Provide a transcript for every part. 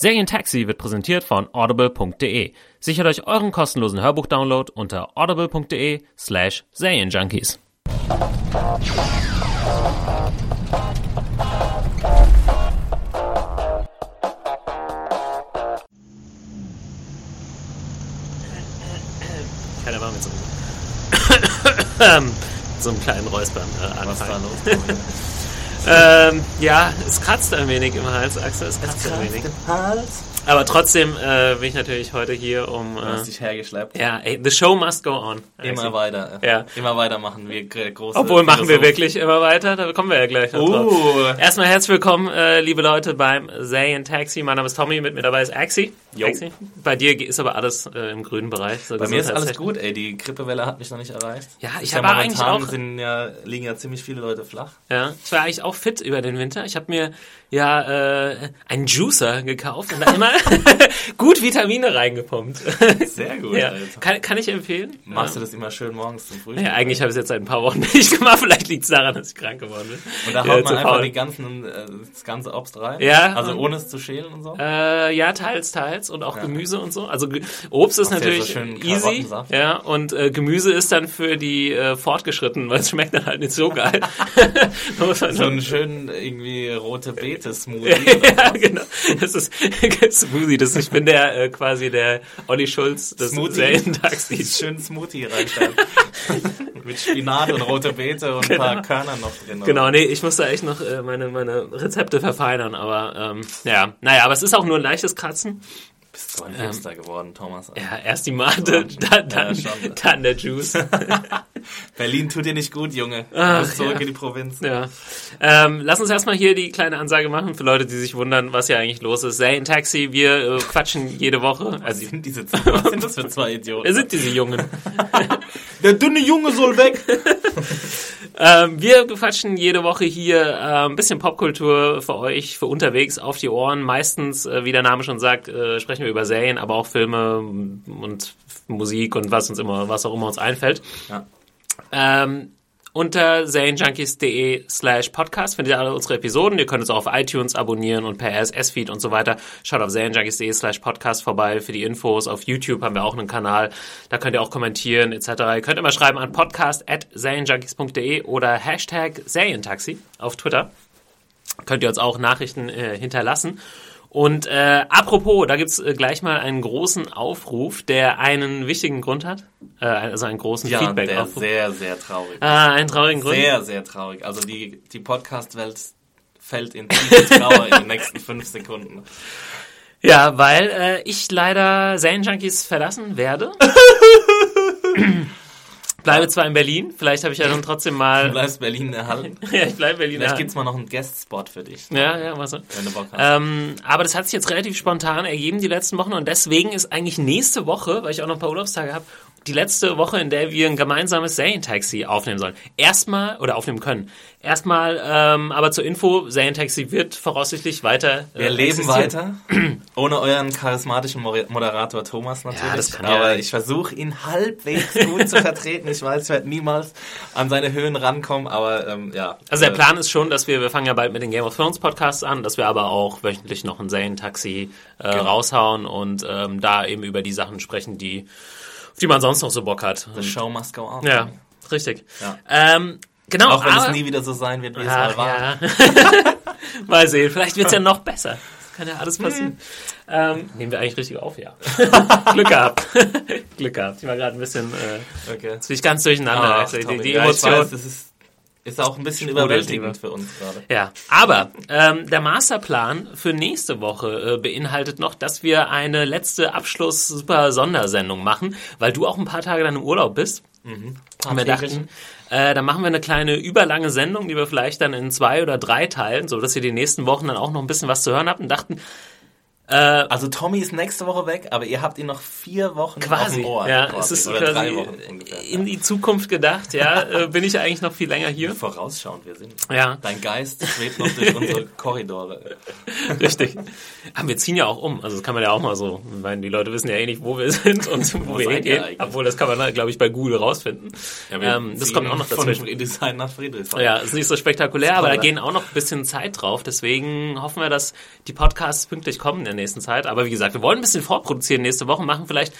Serientaxi wird präsentiert von audible.de. Sichert euch euren kostenlosen Hörbuchdownload unter audible.de slash Serienjunkies. Keiner war mit so einem, so einem kleinen Räuspern äh, Was da anfangen. los? Ähm, ja, es kratzt ein wenig im Hals, Axel, es kratzt ein wenig. Hals. Aber trotzdem äh, bin ich natürlich heute hier, um... Du hast Äh, dich hergeschleppt. ja, ey, the show must go on. Immer Axel. weiter. Ja. Immer weiter machen wir gr- große. Obwohl, machen wir wirklich immer weiter, da kommen wir ja gleich noch drauf. Uh. Erstmal herzlich willkommen, äh, liebe Leute, beim Zayn Taxi. Mein Name ist Tommy, mit mir dabei ist Axi. Jo. Axi. Bei dir ist aber alles äh, im grünen Bereich. So Bei mir ist alles gut, ey. Die Grippewelle hat mich noch nicht erreicht. Ja, ich Ist habe eigentlich auch- Sind ja, liegen ja ziemlich viele Leute flach. Ja, ich war eigentlich auch fit über den Winter. Ich habe mir ja äh, einen Juicer gekauft und da immer gut Vitamine reingepumpt. Sehr gut, ja. Kann, kann ich empfehlen. Machst ja. du das immer schön morgens zum Frühstück? Ja, eigentlich habe ich es jetzt seit ein paar Wochen nicht gemacht. Vielleicht liegt es daran, dass ich krank geworden bin. Und da Ja, haut zu man einfach die ganzen, äh, das ganze Obst rein? Ja, Also ohne es zu schälen und so? Äh, ja, teils, teils und auch Ja. Gemüse und so. Also Obst ist Machst natürlich so easy, ja, und äh, Gemüse ist dann für die äh, Fortgeschrittenen, weil es schmeckt dann halt nicht so geil. So einen schönen irgendwie rote Beete-Smoothie. ja, genau. Das ist Smoothie. Das, ich bin der äh, quasi der Olli Schulz des. Serientaxis. schönen Smoothie reinstellen. Mit Spinat und rote Beete und ein paar Körnern noch drin. Genau, nee, ich muss da echt noch äh, meine, meine Rezepte verfeinern, aber ähm, ja, naja, aber es ist auch nur ein leichtes Kratzen. Bist so ein Hipster geworden, Thomas. Ja, erst die Mate, dann, dann, Ja, dann der Juice. Berlin tut dir nicht gut, Junge. Ach, zurück ja. in die Provinz. Ja. Ähm, lass uns erstmal hier die kleine Ansage machen für Leute, die sich wundern, was hier eigentlich los ist. Zane Taxi, wir äh, quatschen jede Woche. Was Also, sind, diese, was sind das für zwei Idioten? wer sind diese Jungen? Der dünne Junge soll weg. ähm, wir quatschen jede Woche hier äh, ein bisschen Popkultur für euch, für unterwegs auf die Ohren. Meistens, äh, wie der Name schon sagt, äh, sprechen wir über Serien, aber auch Filme und Musik und was uns immer, was auch immer uns einfällt. Ja. Ähm, unter zanejunkies.de slash podcast findet ihr alle unsere Episoden. Ihr könnt uns auch auf iTunes abonnieren und per RSS-Feed und so weiter. Schaut auf zanejunkies.de slash podcast vorbei für die Infos. Auf YouTube haben wir auch einen Kanal. Da könnt ihr auch kommentieren etc. Ihr könnt immer schreiben an podcast at zanejunkies.de oder Hashtag Serientaxi auf Twitter. Könnt ihr uns auch Nachrichten äh, hinterlassen. Und äh, apropos, da gibt's äh, gleich mal einen großen Aufruf, der einen wichtigen Grund hat. Äh, also einen großen Ja, der Feedback-Aufruf. sehr, sehr traurig. Ah, einen traurigen Grund. Sehr, sehr traurig. Also die, die Podcast-Welt fällt in tiefe Trauer in den nächsten fünf Sekunden. Ja, weil äh, ich leider Zane Junkies verlassen werde. Bleibe zwar in Berlin, vielleicht habe ich ja dann trotzdem Du mal. bleibst Berlin erhalten. ja, ich bleibe Berlin. Vielleicht ja. gibt's mal noch einen Guest-Spot für dich, Ja, ja, was so. wenn du Bock hast. Ähm, aber das hat sich jetzt relativ spontan ergeben die letzten Wochen und deswegen ist eigentlich nächste Woche, weil ich auch noch ein paar Urlaubstage habe, die letzte Woche, in der wir ein gemeinsames Serientaxi aufnehmen sollen. Erstmal, oder aufnehmen können. Erstmal, ähm, aber zur Info, Serientaxi wird voraussichtlich weiter äh, Wir leben weiter. Ohne euren charismatischen Mo- Moderator Thomas natürlich. Ja, das kann ja- aber ich versuche ihn halbwegs gut zu vertreten. Ich weiß, ich werde niemals an seine Höhen rankommen, aber ähm, ja. Also der Äh, Plan ist schon, dass wir, wir fangen ja bald mit den Game of Thrones Podcasts an, dass wir aber auch wöchentlich noch ein Serientaxi äh, Genau. raushauen und ähm, da eben über die Sachen sprechen, die, die man sonst noch so Bock hat. The show must go on. Ja, richtig. Ja. Ähm, genau, Auch wenn aber, es nie wieder so sein wird, wie es Ach, mal war. ja. mal sehen, vielleicht wird's ja noch besser. Das kann ja alles passieren. Ähm, nehmen wir eigentlich richtig auf, ja. Glück gehabt. Glück gehabt. Ich war gerade ein bisschen, äh, Okay. ganz durcheinander. Ah, also die, die ja, Emotion. Ich weiß, das ist, ist auch ein bisschen überwältigend für uns gerade. Ja, aber ähm, der Masterplan für nächste Woche äh, beinhaltet noch, dass wir eine letzte Abschluss-Super-Sondersendung machen, weil du auch ein paar Tage dann im Urlaub bist. Und wir dachten, Äh, dann machen wir eine kleine überlange Sendung, die wir vielleicht dann in zwei oder drei teilen, so dass ihr die nächsten Wochen dann auch noch ein bisschen was zu hören habt und dachten, Also Tommy ist nächste Woche weg, aber ihr habt ihn noch vier Wochen auf quasi, dem Ohr. ja, quasi. es ist Oder quasi drei Wochen ungefähr. in die Zukunft gedacht, ja, äh, bin ich eigentlich noch viel länger hier. Vorausschauend wir sind. Ja. Dein Geist schwebt noch durch unsere Korridore. Richtig. Aber wir ziehen ja auch um. Also das kann man ja auch mal so. Ich meine, die Leute wissen ja eh nicht, wo wir sind und wo, wir seid ihr hingehen. Obwohl, das kann man, glaube ich, bei Google rausfinden. ähm, das kommt auch noch Von dazwischen. Friedrichshain nach Friedrichshain. Ja, ist nicht so spektakulär, aber da gehen auch noch ein bisschen Zeit drauf. Deswegen hoffen wir, dass die Podcasts pünktlich kommen in nächsten Zeit. Aber wie gesagt, wir wollen ein bisschen vorproduzieren nächste Woche, machen vielleicht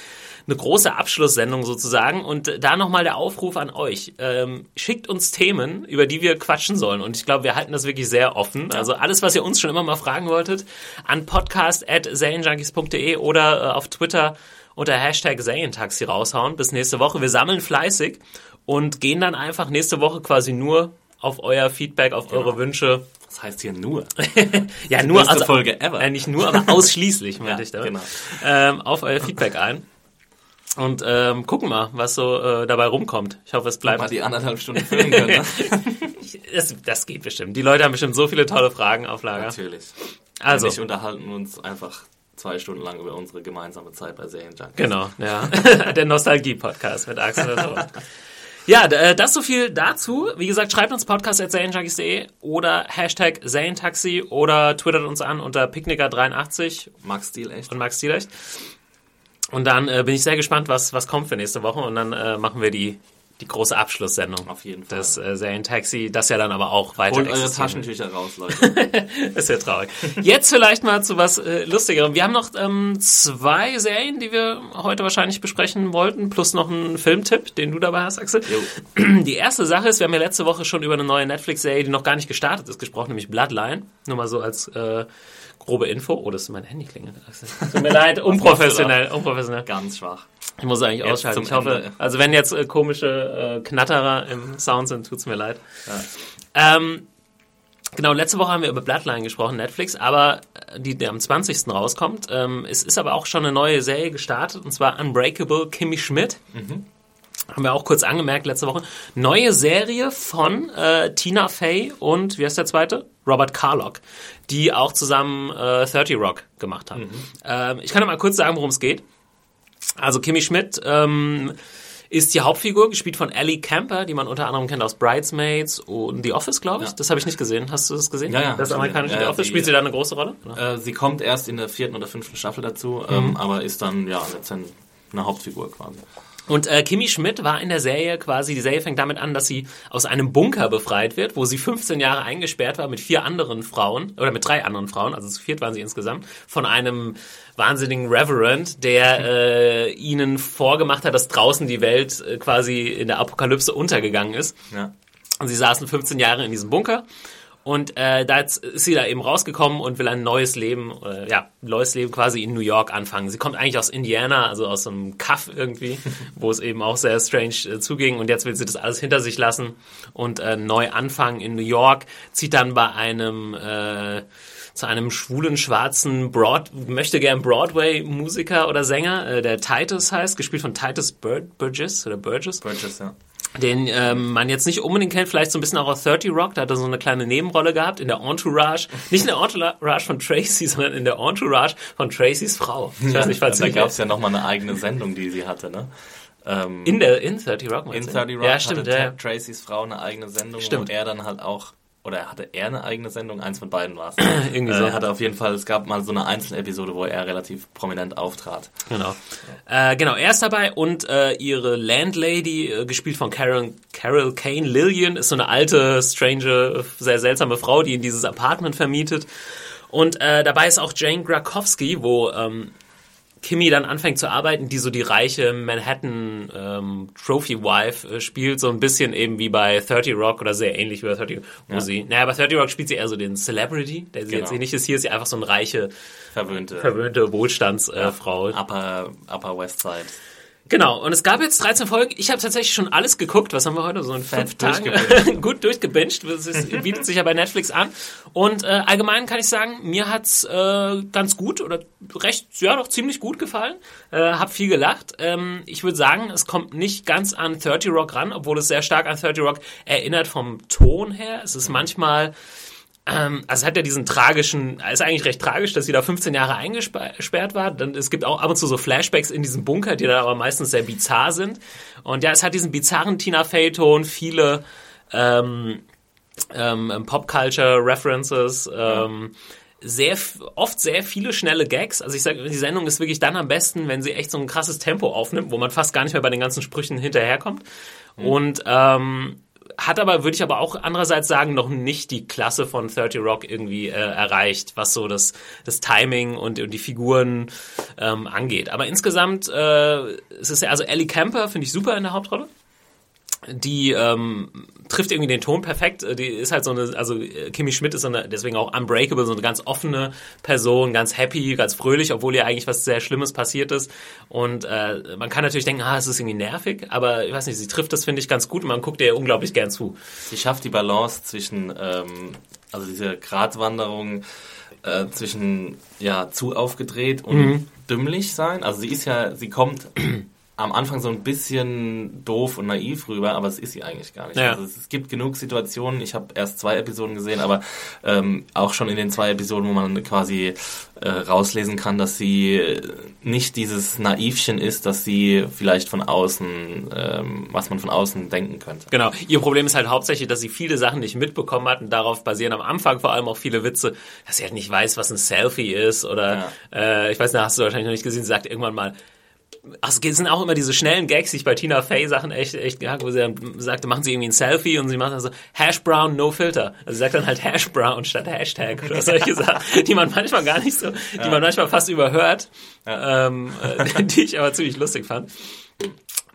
eine große Abschlusssendung sozusagen. Und da nochmal der Aufruf an euch. Ähm, schickt uns Themen, über die wir quatschen sollen. Und ich glaube, wir halten das wirklich sehr offen. Also alles, was ihr uns schon immer mal fragen wolltet, an podcast.zanejunkies.de oder äh, auf Twitter unter Hashtag Zayentaxi raushauen. Bis nächste Woche. Wir sammeln fleißig und gehen dann einfach nächste Woche quasi nur auf euer Feedback, auf eure Wünsche. Das heißt hier nur. Ja, nur beste Folge ever. Äh, nicht nur, aber ausschließlich, meinte Ja, ich damit. genau. Ähm, auf euer Feedback ein. Und ähm, gucken mal, was so äh, dabei rumkommt. Ich hoffe, es Mal bleibt. die anderthalb Stunden filmen können. Ne? Das, das geht bestimmt. Die Leute haben bestimmt so viele tolle Fragen auf Lager. Natürlich. Also, nicht, unterhalten wir uns einfach zwei Stunden lang über unsere gemeinsame Zeit bei Serienjunkies. genau, ja. Der Nostalgie-Podcast mit Axel und. Ja, äh, das so viel dazu. Wie gesagt, schreibt uns podcast.zanejunkies.de oder Hashtag Zane-Taxi oder twittert uns an unter Picknicker83 Max Stil echt. und Max Zielecht. Und dann äh, bin ich sehr gespannt, was, was kommt für nächste Woche. Und dann äh, machen wir die, die große Abschlusssendung. Auf jeden Fall. Das äh, Serien-Taxi, das ja dann aber auch weiter Holt eure Taschentücher raus, Leute. Das ist ja traurig. Jetzt vielleicht mal zu was äh, Lustigerem. Wir haben noch ähm, zwei Serien, die wir heute wahrscheinlich besprechen wollten, plus noch einen Filmtipp, den du dabei hast, Axel. Jo. Die erste Sache ist, wir haben ja letzte Woche schon über eine neue Netflix-Serie, die noch gar nicht gestartet ist, gesprochen, nämlich Bloodline. Nur mal so als äh, grobe Info. Oh, das ist mein Handy klingelt. Tut mir leid, unprofessionell, unprofessionell. Ganz schwach. Ich muss eigentlich Jetzt ausschalten. Ich hoffe, Ende. also wenn jetzt äh, komische äh, Knatterer im Sound sind, tut's mir leid. Ähm, genau, letzte Woche haben wir über Bloodline gesprochen, Netflix, aber äh, die, die am 20. rauskommt. Ähm, es ist aber auch schon eine neue Serie gestartet, und zwar Unbreakable Kimmy Schmidt. Haben wir auch kurz angemerkt letzte Woche. Neue Serie von äh, Tina Fey und, wie heißt der zweite? Robert Carlock, die auch zusammen äh, 30 Rock gemacht haben. Ähm, ich kann ja mal kurz sagen, worum es geht. Also Kimmy Schmidt ähm, ist die Hauptfigur, gespielt von Ellie Camper, die man unter anderem kennt aus Bridesmaids und The Office, glaube ich. Ja. Das habe ich nicht gesehen. Hast du das gesehen? Ja, ja, Das amerikanische gesehen. The Ja, Office. Spielt sie da eine große Rolle? Äh, sie kommt erst in der vierten oder fünften Staffel dazu, Mhm. ähm, aber ist dann ja letztendlich eine Hauptfigur quasi. Und äh, Kimi Schmidt war in der Serie quasi, die Serie fängt damit an, dass sie aus einem Bunker befreit wird, wo sie 15 Jahre eingesperrt war mit vier anderen Frauen, oder mit drei anderen Frauen, also zu viert waren sie insgesamt, von einem wahnsinnigen Reverend, der äh, ihnen vorgemacht hat, dass draußen die Welt äh, quasi in der Apokalypse untergegangen ist. Ja. Und sie saßen 15 Jahre in diesem Bunker. Und äh, da jetzt ist sie da eben rausgekommen und will ein neues Leben, äh, ja, neues Leben quasi in New York anfangen. Sie kommt eigentlich aus Indiana, also aus so einem Kaff irgendwie, wo es eben auch sehr strange äh, zuging. Und jetzt will sie das alles hinter sich lassen und äh, neu anfangen in New York. Zieht dann bei einem äh, zu einem schwulen, schwarzen Broad, möchte gern Broadway-Musiker oder Sänger, äh, der Titus heißt, gespielt von Titus Bur Burgess oder Burgess Burgess, ja. Den ähm, man jetzt nicht unbedingt kennt, vielleicht so ein bisschen auch aus 30 Rock, da hat er so eine kleine Nebenrolle gehabt in der Entourage, nicht in der Entourage von Tracy, sondern in der Entourage von Tracys Frau. Ich weiß nicht, falls da gab es ja nochmal eine eigene Sendung, die sie hatte, ne? Ähm, in der in 30 Rock in du? 30 Rock Ja, stimmt, hatte ja, Tracys Frau eine eigene Sendung, Stimmt. wo er dann halt auch, oder hatte er eine eigene Sendung? Eins von beiden war es. Irgendwie äh, so. Er hatte auf jeden Fall, es gab mal so eine einzelne Episode, wo er relativ prominent auftrat. Genau. Äh, genau, er ist dabei und äh, ihre Landlady, äh, gespielt von Carol, Carol Kane Lillian, ist so eine alte, strange, sehr seltsame Frau, die in dieses Apartment vermietet. Und äh, dabei ist auch Jane Krakowski, wo ähm, Kimmy dann anfängt zu arbeiten, die so die reiche Manhattan ähm, Trophy Wife äh, spielt, so ein bisschen eben wie bei 30 Rock oder sehr ähnlich wie bei 30 wo Ja. sie, naja, bei 30 Rock spielt sie eher so den Celebrity, der sie Genau. jetzt eh nicht ist. Hier ist sie einfach so eine reiche, Verwöhnte verwöhnte Wohlstandsfrau. Äh, Frau. Upper, Upper West Side. Genau, und es gab jetzt 13 Folgen. Ich habe tatsächlich schon alles geguckt. Was haben wir heute? So in fünf Tagen. Gut durchgebinged. Das ist, bietet sich ja bei Netflix an. Und äh, allgemein kann ich sagen, mir hat's äh, ganz gut oder recht, ja doch ziemlich gut gefallen. Äh, hab viel gelacht. Ähm, ich würde sagen, es kommt nicht ganz an 30 Rock ran, obwohl es sehr stark an 30 Rock erinnert vom Ton her. Es ist manchmal also es hat ja diesen tragischen, ist eigentlich recht tragisch, dass sie da 15 Jahre eingesperrt war. Dann, es gibt auch ab und zu so Flashbacks in diesem Bunker, die dann aber meistens sehr bizarr sind. Und ja, es hat diesen bizarren Tina Fey-Ton, viele ähm, ähm, Pop-Culture-References, ähm, sehr oft sehr viele schnelle Gags. Also ich sage, die Sendung ist wirklich dann am besten, wenn sie echt so ein krasses Tempo aufnimmt, wo man fast gar nicht mehr bei den ganzen Sprüchen hinterherkommt. Mhm. Und ähm, hat aber, würde ich aber auch andererseits sagen, noch nicht die Klasse von 30 Rock irgendwie äh, erreicht, was so das, das Timing und, und die Figuren ähm, angeht. Aber insgesamt, äh, es ist ja, also Ellie Camper finde ich super in der Hauptrolle die ähm, trifft irgendwie den Ton perfekt. Die ist halt so eine, also äh, Kimi Schmidt ist so eine, deswegen auch unbreakable, so eine ganz offene Person, ganz happy, ganz fröhlich, obwohl ihr eigentlich was sehr Schlimmes passiert ist. Und äh, man kann natürlich denken, ah, es ist irgendwie nervig, aber ich weiß nicht, sie trifft das, finde ich, ganz gut und man guckt ihr unglaublich gern zu. Sie schafft die Balance zwischen, ähm, also diese Gratwanderung äh, zwischen ja zu aufgedreht und mhm. dümmlich sein. Also sie ist ja, sie kommt am Anfang so ein bisschen doof und naiv rüber, aber es ist sie eigentlich gar nicht. Ja. Also es, gibt genug Situationen, ich habe erst zwei Episoden gesehen, aber ähm, auch schon in den zwei Episoden, wo man quasi äh, rauslesen kann, dass sie nicht dieses Naivchen ist, dass sie vielleicht von außen, ähm, was man von außen denken könnte. Genau, ihr Problem ist halt hauptsächlich, dass sie viele Sachen nicht mitbekommen hat und darauf basieren am Anfang vor allem auch viele Witze, dass sie halt nicht weiß, was ein Selfie ist oder ja. äh, ich weiß nicht, hast du wahrscheinlich noch nicht gesehen, sie sagt irgendwann mal, Ach, es sind auch immer diese schnellen Gags, die ich bei Tina Fey Sachen echt, echt ja, wo sie dann sagte, machen sie irgendwie ein Selfie und sie macht dann so Hash Brown, no filter. Also sie sagt dann halt Hash Brown statt Hashtag oder solche Sachen, die man manchmal gar nicht so, ja. die man manchmal fast überhört, ja. ähm, äh, die ich aber ziemlich lustig fand.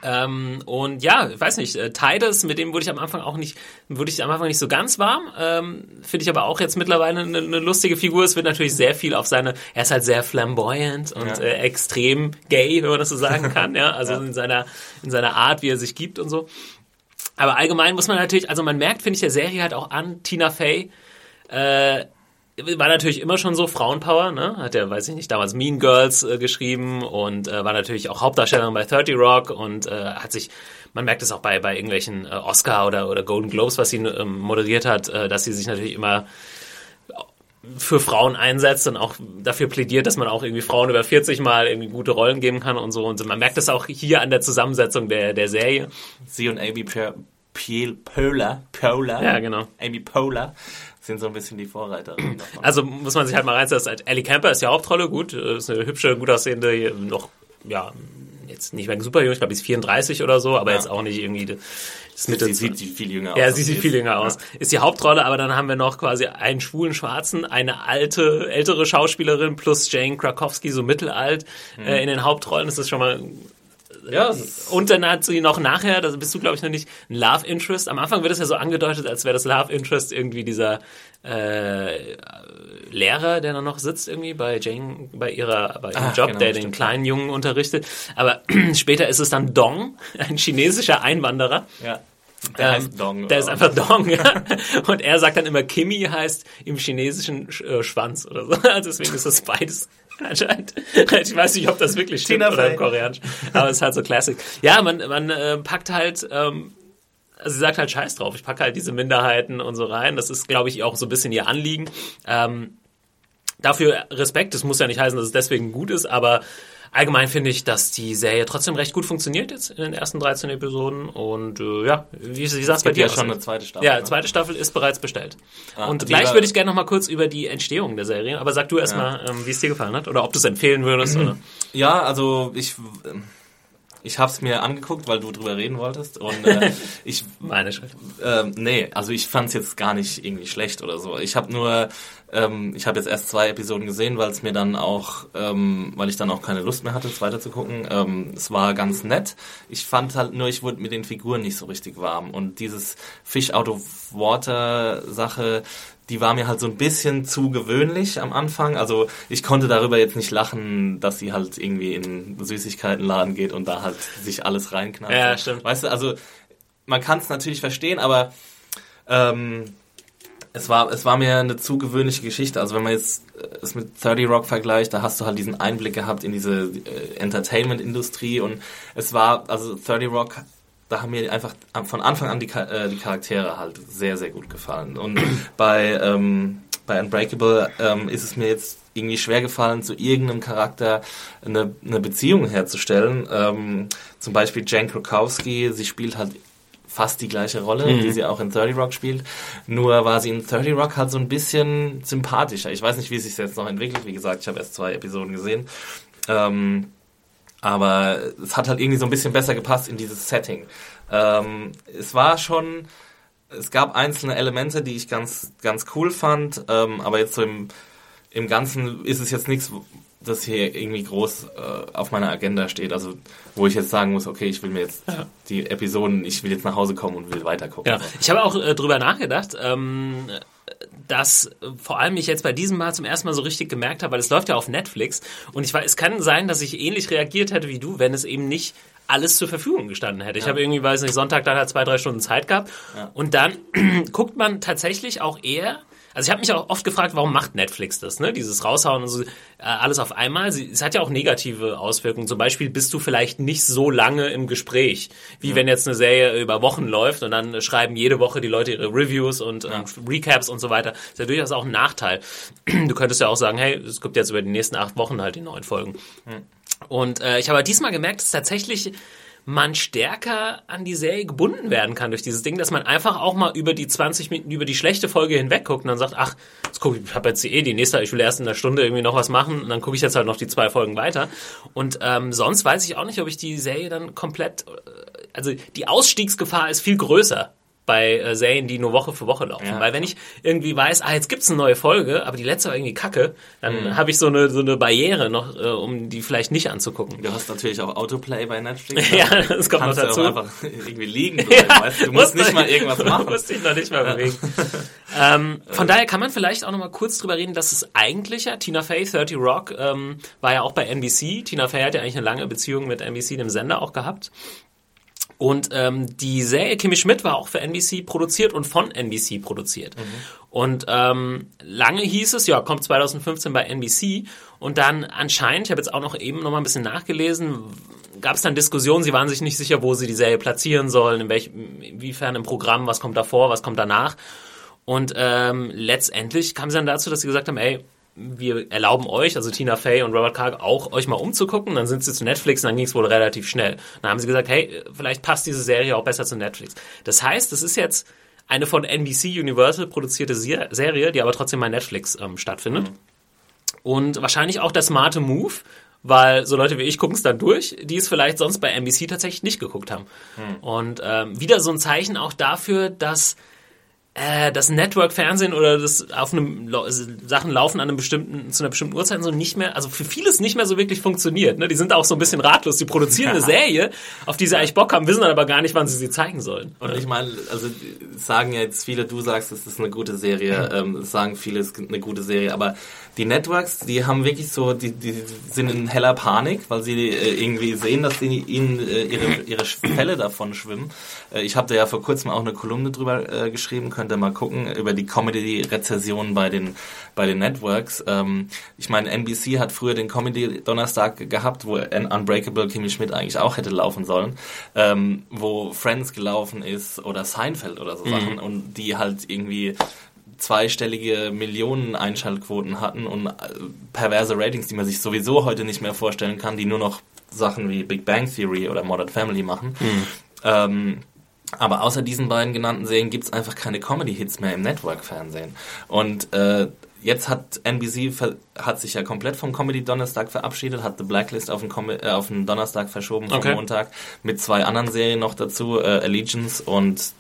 Ähm, und ja, ich weiß nicht, äh, Titus, mit dem wurde ich am Anfang auch nicht, wurde ich am Anfang nicht so ganz warm. Ähm, Finde ich aber auch jetzt mittlerweile eine, eine, lustige Figur. Es wird natürlich sehr viel auf seine, er ist halt sehr flamboyant und ja. äh, extrem gay, wenn man das so sagen kann, ja. Also ja. in seiner, in seiner Art, wie er sich gibt und so. Aber allgemein muss man natürlich, also man merkt, finde ich, der Serie halt auch an, Tina Fey, äh, war natürlich immer schon so Frauenpower, ne? Hat ja, weiß ich nicht, damals Mean Girls äh, geschrieben und äh, war natürlich auch Hauptdarstellerin bei 30 Rock und äh, hat sich, man merkt es auch bei, bei irgendwelchen äh, Oscar oder, oder Golden Globes, was sie ähm, moderiert hat, äh, dass sie sich natürlich immer für Frauen einsetzt und auch dafür plädiert, dass man auch irgendwie Frauen über 40 mal irgendwie gute Rollen geben kann und so. Und man merkt das auch hier an der Zusammensetzung der, der Serie. Sie und Amy Poehler, Poehler, ja, genau. Amy Poehler sind so ein bisschen die Vorreiter. Also muss man sich halt mal reinsetzen. Ellie Camper ist ja Hauptrolle, gut, ist eine hübsche, gut aussehende, noch, ja, jetzt nicht mehr super jung, ich glaube, die ist 34 oder so, aber ja. jetzt auch nicht irgendwie das Mitte. Sie sieht viel jünger aus. Ja, sie sieht viel jünger aus. Ist die Hauptrolle, aber dann haben wir noch quasi einen schwulen Schwarzen, eine alte, ältere Schauspielerin plus Jane Krakowski, so mittelalt, mhm. äh, in den Hauptrollen. Das ist schon mal ja, und dann hat sie noch nachher, da bist du glaube ich noch nicht, ein Love Interest. Am Anfang wird es ja so angedeutet, als wäre das Love Interest irgendwie dieser äh, Lehrer, der da noch sitzt irgendwie bei Jane, bei ihrer, bei ihrem Ach, Job, genau, der den kleinen Jungen unterrichtet. Aber später ist es dann Dong, ein chinesischer Einwanderer. Ja. Der ähm, heißt Dong. Der ist einfach Dong, ja. Und er sagt dann immer, Kimi heißt im chinesischen äh, Schwanz oder so. Deswegen ist das beides anscheinend. Ich weiß nicht, ob das wirklich stimmt Tina oder im Koreanisch. Aber es ist halt so Classic. Ja, man, man äh, packt halt, ähm, also sie sagt halt Scheiß drauf. Ich packe halt diese Minderheiten und so rein. Das ist, glaube ich, auch so ein bisschen ihr Anliegen. Ähm, dafür Respekt. Das muss ja nicht heißen, dass es deswegen gut ist, aber allgemein finde ich, dass die Serie trotzdem recht gut funktioniert jetzt in den ersten 13 Episoden. Und äh, ja, wie, wie sah es bei dir ja schon eine zweite Staffel. Ja, ne? zweite Staffel ist bereits bestellt. Ah, und gleich würde ich gerne noch mal kurz über die Entstehung der Serie. Aber sag du erstmal, ja. ähm, wie es dir gefallen hat oder ob du es empfehlen würdest. oder? Ja, also ich ich habe es mir angeguckt, weil du drüber reden wolltest. Und äh, ich. Meine Schritt. Äh, nee, also ich fand es jetzt gar nicht irgendwie schlecht oder so. Ich habe nur, ähm, ich habe jetzt erst zwei Episoden gesehen, weil es mir dann auch, ähm, weil ich dann auch keine Lust mehr hatte, es weiter zu gucken. Ähm, es war ganz nett. Ich fand halt nur, ich wurde mit den Figuren nicht so richtig warm. Und dieses Fish out of Water Sache, die war mir halt so ein bisschen zu gewöhnlich am Anfang. Also ich konnte darüber jetzt nicht lachen, dass sie halt irgendwie in Süßigkeitenladen geht und da halt sich alles reinknallt. Ja, stimmt. Weißt du, also man kann es natürlich verstehen, aber ähm, es war, es war mir eine zu gewöhnliche Geschichte. Also wenn man jetzt äh, es mit 30 Rock vergleicht, da hast du halt diesen Einblick gehabt in diese äh, Entertainment-Industrie und es war, also 30 Rock, da haben mir einfach von Anfang an die, äh, die Charaktere halt sehr, sehr gut gefallen. Und bei, ähm, bei Unbreakable ähm, ist es mir jetzt irgendwie schwer gefallen, zu irgendeinem Charakter eine, eine Beziehung herzustellen. Ähm, zum Beispiel Jen Krakowski, sie spielt halt fast die gleiche Rolle, mhm. die sie auch in 30 Rock spielt. Nur war sie in 30 Rock halt so ein bisschen sympathischer. Ich weiß nicht, wie es sich jetzt noch entwickelt. Wie gesagt, ich habe erst zwei Episoden gesehen. Ähm, aber es hat halt irgendwie so ein bisschen besser gepasst in dieses Setting. Ähm, es war schon, es gab einzelne Elemente, die ich ganz, ganz cool fand, ähm, aber jetzt so im, im Ganzen ist es jetzt nichts, das hier irgendwie groß äh, auf meiner Agenda steht. Also wo ich jetzt sagen muss, okay, ich will mir jetzt ja. die Episoden, ich will jetzt nach Hause kommen und will weitergucken. Ja. Ich habe auch äh, drüber nachgedacht, ähm, dass vor allem ich jetzt bei diesem Mal zum ersten Mal so richtig gemerkt habe, weil es läuft ja auf Netflix und ich weiß, es kann sein, dass ich ähnlich reagiert hätte wie du, wenn es eben nicht alles zur Verfügung gestanden hätte. Ich habe irgendwie, weiß nicht, Sonntag dann halt zwei, drei Stunden Zeit gehabt ja. und dann guckt man tatsächlich auch eher also ich habe mich auch oft gefragt, warum macht Netflix das, ne? Dieses raushauen und so äh, alles auf einmal. Sie, es hat ja auch negative Auswirkungen. Zum Beispiel bist du vielleicht nicht so lange im Gespräch, wie ja. wenn jetzt eine Serie über Wochen läuft und dann schreiben jede Woche die Leute ihre Reviews und, ja. und Recaps und so weiter. Das ist ja durchaus auch ein Nachteil. Du könntest ja auch sagen, hey, es gibt jetzt über die nächsten acht Wochen halt die neuen Folgen. Ja. Und äh, ich habe halt diesmal gemerkt, dass tatsächlich man stärker an die Serie gebunden werden kann durch dieses Ding, dass man einfach auch mal über die 20 Minuten, über die schlechte Folge hinweg guckt und dann sagt, ach, jetzt guck, ich habe jetzt eh die nächste, ich will erst in einer Stunde irgendwie noch was machen und dann gucke ich jetzt halt noch die zwei Folgen weiter. Und ähm, sonst weiß ich auch nicht, ob ich die Serie dann komplett, äh, also die Ausstiegsgefahr ist viel größer bei äh, Serien, die nur Woche für Woche laufen. Ja. Weil wenn ich irgendwie weiß, ah, jetzt gibt's eine neue Folge, aber die letzte war irgendwie kacke, dann mhm. habe ich so eine, so eine Barriere noch, äh, um die vielleicht nicht anzugucken. Du hast natürlich auch Autoplay bei Netflix. ja, das kommt noch dazu. Du einfach irgendwie liegen bleiben, ja, weißt? Du musst nicht mal irgendwas machen. Du musst dich noch nicht mal bewegen. ähm, von daher kann man vielleicht auch noch mal kurz drüber reden, dass es eigentlich ja, Tina Fey, 30 Rock, ähm, war ja auch bei NBC. Tina Fey hat ja eigentlich eine lange Beziehung mit NBC, dem Sender, auch gehabt. Und ähm, die Serie Kimmy Schmidt war auch für NBC produziert und von NBC produziert. Mhm. Und ähm, lange hieß es, ja, kommt 2015 bei NBC. Und dann anscheinend, ich habe jetzt auch noch eben noch mal ein bisschen nachgelesen, gab es dann Diskussionen, sie waren sich nicht sicher, wo sie die Serie platzieren sollen, in welchem, inwiefern im Programm, was kommt davor, was kommt danach. Und ähm, letztendlich kam sie dann dazu, dass sie gesagt haben, ey, wir erlauben euch, also Tina Fey und Robert Carg, auch euch mal umzugucken. Dann sind sie zu Netflix und dann ging es wohl relativ schnell. Dann haben sie gesagt, hey, vielleicht passt diese Serie auch besser zu Netflix. Das heißt, es ist jetzt eine von NBC Universal produzierte Serie, die aber trotzdem bei Netflix ähm, stattfindet. Mhm. Und wahrscheinlich auch der smarte Move, weil so Leute wie ich gucken es dann durch, die es vielleicht sonst bei NBC tatsächlich nicht geguckt haben. Mhm. Und ähm, wieder so ein Zeichen auch dafür, dass äh, das Network-Fernsehen oder das auf einem Sachen laufen an einem bestimmten, zu einer bestimmten Uhrzeit so nicht mehr, also für vieles nicht mehr so wirklich funktioniert. Ne? Die sind auch so ein bisschen ratlos. Die produzieren eine Serie, auf die sie eigentlich Bock haben, wissen dann aber gar nicht, wann sie sie zeigen sollen. Und ich meine, also sagen jetzt viele, du sagst, es ist eine gute Serie, ähm, sagen viele, es ist eine gute Serie, aber die Networks, die haben wirklich so, die, die sind in heller Panik, weil sie äh, irgendwie sehen, dass sie ihnen äh, ihre, ihre Fälle davon schwimmen. Äh, ich habe da ja vor kurzem auch eine Kolumne drüber äh, geschrieben, könnt ihr mal gucken, über die Comedy-Rezession bei den, bei den Networks. Ähm, ich meine, NBC hat früher den Comedy-Donnerstag gehabt, wo Unbreakable Kimmy Schmidt eigentlich auch hätte laufen sollen, ähm, wo Friends gelaufen ist oder Seinfeld oder so mhm. Sachen und die halt irgendwie zweistellige Millionen Einschaltquoten hatten und äh, perverse Ratings, die man sich sowieso heute nicht mehr vorstellen kann, die nur noch Sachen wie Big Bang Theory oder Modern Family machen. Mhm. Ähm, aber außer diesen beiden genannten Serien gibt es einfach keine Comedy-Hits mehr im Network-Fernsehen. Und äh, jetzt hat NBC hat sich ja komplett vom Comedy Donnerstag verabschiedet, hat The Blacklist auf den, Com äh, auf den Donnerstag verschoben vom okay. Montag mit zwei anderen Serien noch dazu, äh, Allegiance und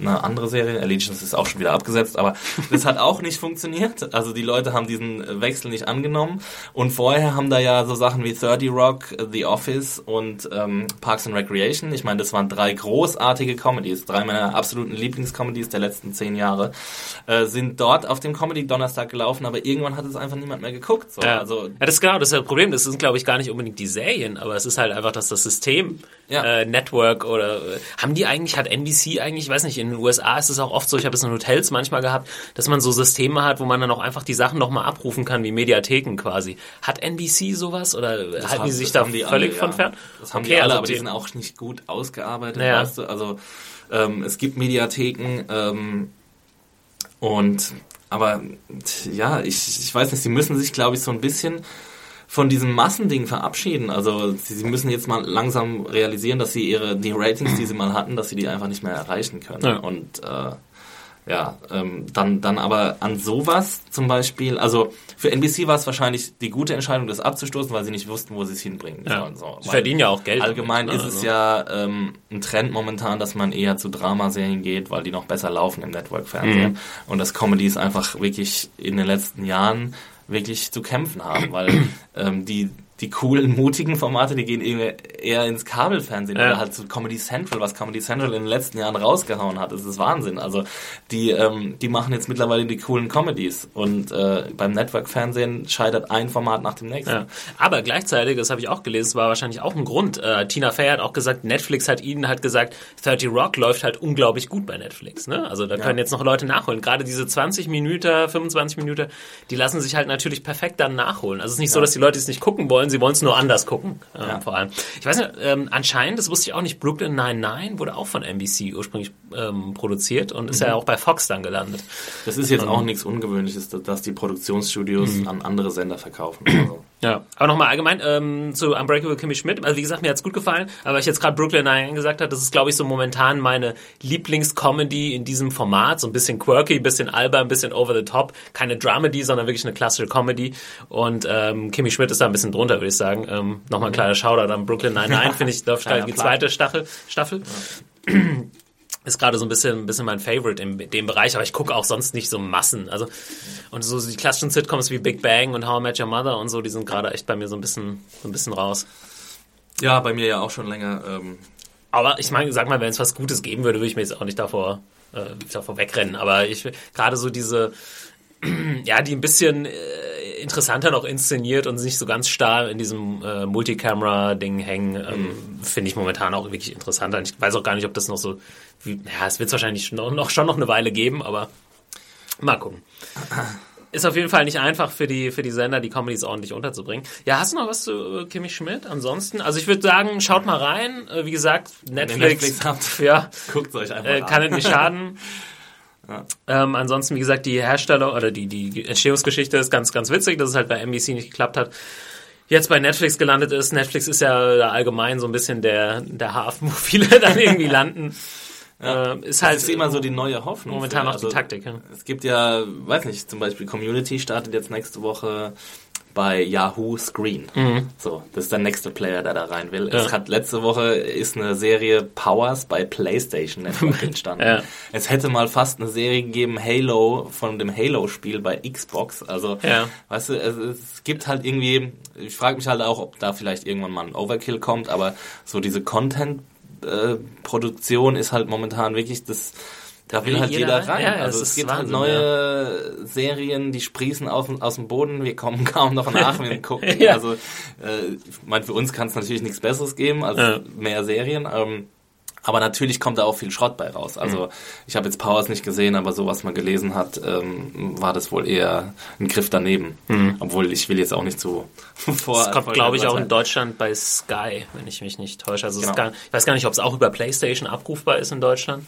eine andere Serie. Allegiance ist auch schon wieder abgesetzt, aber das hat auch nicht funktioniert. Also die Leute haben diesen Wechsel nicht angenommen. Und vorher haben da ja so Sachen wie 30 Rock, The Office und ähm, Parks and Recreation. Ich meine, das waren drei großartige Comedies, drei meiner absoluten Lieblingscomedies der letzten zehn Jahre, äh, sind dort auf dem Comedy Donnerstag gelaufen, aber irgendwann hat es einfach niemand mehr geguckt. So. Ja. Also ja, das ist genau, das ist das Problem. Das sind, glaube ich, gar nicht unbedingt die Serien, aber es ist halt einfach, dass das System, Ja. äh, Network oder haben die eigentlich, hat NBC eigentlich, ich weiß nicht, in den USA ist es auch oft so, ich habe es in Hotels manchmal gehabt, dass man so Systeme hat, wo man dann auch einfach die Sachen nochmal abrufen kann, wie Mediatheken quasi. Hat NBC sowas oder halten haben- die sich das da die völlig alle, von ja. fern? Das haben Okay, die alle, also aber die die- sind auch nicht gut ausgearbeitet, Ja. weißt du. Also ähm, es gibt Mediatheken ähm, und aber ja, ich, ich weiß nicht, sie müssen sich, glaube ich, so ein bisschen von diesem Massending verabschieden. Also sie, sie müssen jetzt mal langsam realisieren, dass sie ihre die Ratings, die sie mal hatten, dass sie die einfach nicht mehr erreichen können. Ja. Und äh, ja, ähm, dann, dann aber an sowas zum Beispiel, also für NBC war es wahrscheinlich die gute Entscheidung, das abzustoßen, weil sie nicht wussten, wo sie es hinbringen Ja. sollen. So, Sie verdienen ja auch Geld. Allgemein damit, ist ne? es Also- ja ähm, ein Trend momentan, dass man eher zu Dramaserien geht, weil die noch besser laufen im Network-Fernsehen. Mhm. Und dass Comedies einfach wirklich in den letzten Jahren wirklich zu kämpfen haben, weil ähm, die die coolen, mutigen Formate, die gehen eher, eher ins Kabelfernsehen Ja. oder halt zu Comedy Central, was Comedy Central in den letzten Jahren rausgehauen hat. Das ist Wahnsinn. Also die, ähm, die machen jetzt mittlerweile die coolen Comedies und äh, beim Network-Fernsehen scheitert ein Format nach dem nächsten. Ja. Aber gleichzeitig, das habe ich auch gelesen, es war wahrscheinlich auch ein Grund. Äh, Tina Fey hat auch gesagt, Netflix hat ihnen halt gesagt, 30 Rock läuft halt unglaublich gut bei Netflix. Ne? Also da können jetzt noch Leute nachholen. Gerade diese 20 Minuten, 25 Minuten, die lassen sich halt natürlich perfekt dann nachholen. Also es ist nicht so, dass die Leute es nicht gucken wollen, sie wollen es nur anders gucken. Ähm, Ja. Vor allem. Ich weiß nicht, ähm, anscheinend, das wusste ich auch nicht, Brooklyn 99 wurde auch von NBC ursprünglich ähm, produziert und ist ja auch bei Fox dann gelandet. Das ist jetzt auch nichts Ungewöhnliches, dass- die Produktionsstudios an andere Sender verkaufen. Also, Ja, aber nochmal allgemein ähm, zu Unbreakable Kimmy Schmidt. Also wie gesagt, mir hat's gut gefallen, aber ich jetzt gerade Brooklyn Nine gesagt habe, das ist glaube ich so momentan meine Lieblingscomedy in diesem Format, so ein bisschen quirky, ein bisschen albern, ein bisschen over the top, keine Dramedy, sondern wirklich eine klassische Comedy. Und ähm, Kimmy Schmidt ist da ein bisschen drunter, würde ich sagen. Ähm, nochmal ein kleiner Shoutout an Brooklyn Nine Nine, finde ich, läuft gerade die zweite Staffel. Staffel. Ist gerade so ein bisschen, ein bisschen mein Favorite in dem Bereich, aber ich gucke auch sonst nicht so Massen. Also und so die klassischen Sitcoms wie Big Bang und How I Met Your Mother und so, die sind gerade echt bei mir so ein bisschen, so ein bisschen raus. ja, bei mir ja auch schon länger. Ähm, Aber ich meine, sag mal, wenn es was Gutes geben würde, würde ich mir jetzt auch nicht davor, äh, davor wegrennen. Aber ich gerade so diese, ja, die ein bisschen äh, interessanter noch inszeniert und nicht so ganz starr in diesem äh, Multicamera-Ding hängen, ähm, finde ich momentan auch wirklich interessanter. Ich weiß auch gar nicht, ob das noch so, ja, es wird es wahrscheinlich noch, schon noch eine Weile geben, aber mal gucken. Ist auf jeden Fall nicht einfach für die, für die Sender, die Comedies ordentlich unterzubringen. Ja, hast du noch was zu äh, Kimmy Schmidt? Ansonsten, also ich würde sagen, schaut mal rein. Äh, wie gesagt, Netflix, Netflix habt. ja, guckt euch einfach äh, an. kann es nicht schaden. Ähm, ansonsten, wie gesagt, die Hersteller oder die, die Entstehungsgeschichte ist ganz, ganz witzig, dass es halt bei NBC nicht geklappt hat. Jetzt bei Netflix gelandet ist. Netflix ist ja allgemein so ein bisschen der, der Hafen, wo viele dann irgendwie landen. Äh, ist halt ist immer so die neue Hoffnung. momentan noch die Taktik. Ja. Es gibt ja, weiß nicht, zum Beispiel Community startet jetzt nächste Woche bei Yahoo Screen. So, das ist der nächste Player, der da rein will. Mhm. Ja. Es hat letzte Woche ist eine Serie Powers bei PlayStation Network entstanden. Ja. Es hätte mal fast eine Serie gegeben, Halo, von dem Halo-Spiel bei Xbox. Also, Ja. weißt du, es, es gibt halt irgendwie, ich frage mich halt auch, ob da vielleicht irgendwann mal ein Overkill kommt, aber so diese Content-Produktion ist halt momentan wirklich das, da will will halt jeder jeder rein. Ja, ja, also es gibt halt Wahnsinn, neue Serien, die sprießen aus, aus dem Boden, wir kommen kaum noch nach, wir gucken. Ja. Also, äh, ich meine, für uns kann es natürlich nichts Besseres geben als Ja. mehr Serien. Ähm, aber natürlich kommt da auch viel Schrott bei raus. Also Mhm. ich habe jetzt Powers nicht gesehen, aber so was man gelesen hat, ähm, war das wohl eher ein Griff daneben. Obwohl ich will jetzt auch nicht so vor. Mhm. Das kommt, glaube ich, auch in. Deutschland bei Sky, wenn ich mich nicht täusche. Also es Genau. gar, ich weiß gar nicht, ob es auch über PlayStation abrufbar ist in Deutschland.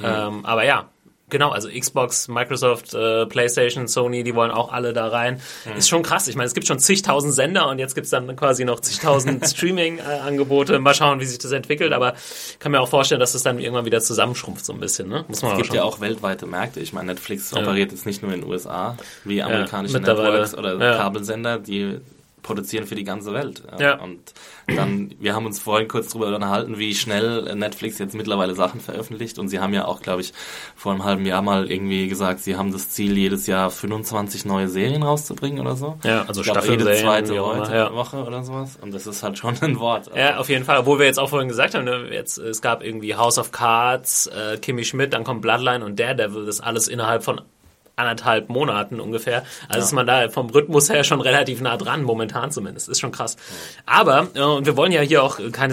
Ähm, aber ja, genau, also Xbox, Microsoft, äh, PlayStation, Sony, die wollen auch alle da rein. Ist schon krass. Ich meine, es gibt schon zigtausend Sender und jetzt gibt's dann quasi noch zigtausend Streaming-Angebote. Mal schauen, wie sich das entwickelt. Aber ich kann mir auch vorstellen, dass das dann irgendwann wieder zusammenschrumpft so ein bisschen. Ne? Muss man Es gibt ja schauen. auch weltweite Märkte. Ich meine, Netflix operiert jetzt nicht nur in den USA, wie amerikanische mittlerweile. Networks oder Ja. Kabelsender, die produzieren für die ganze Welt. Ja. Und dann, wir haben uns vorhin kurz darüber unterhalten, wie schnell Netflix jetzt mittlerweile Sachen veröffentlicht und sie haben ja auch, glaube ich, vor einem halben Jahr mal irgendwie gesagt, sie haben das Ziel, jedes Jahr 25 neue Serien rauszubringen oder so. Ja, also Staffeln, jede zweite Woche, ja. Woche oder sowas. Und das ist halt schon ein Wort. Ja, auf jeden Fall. Obwohl wir jetzt auch vorhin gesagt haben, ne, jetzt, es gab irgendwie House of Cards, äh, Kimmy Schmidt, dann kommt Bloodline und Daredevil. Das alles innerhalb von anderthalb Monaten ungefähr. Also ist man da vom Rhythmus her schon relativ nah dran, momentan zumindest. Ist schon krass. Aber, äh, wir wollen ja hier auch keine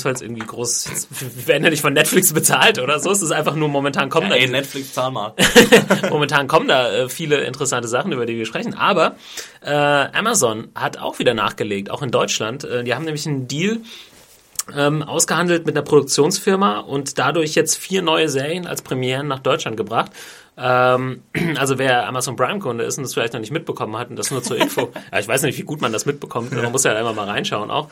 weil es irgendwie groß, wir werden ja nicht von Netflix bezahlt oder so. Es ist einfach nur momentan kommen da Ey, Netflix, zahl mal. Momentan kommen da äh, viele interessante Sachen, über die wir sprechen. Aber äh, Amazon hat auch wieder nachgelegt, auch in Deutschland. Äh, die haben nämlich einen Deal ähm, ausgehandelt mit einer Produktionsfirma und dadurch jetzt vier neue Serien als Premieren nach Deutschland gebracht. Ähm, also wer Amazon Prime-Kunde ist und das vielleicht noch nicht mitbekommen hat, und das nur zur Info. ja, ich weiß nicht, wie gut man das mitbekommt. Man muss ja einmal mal reinschauen auch.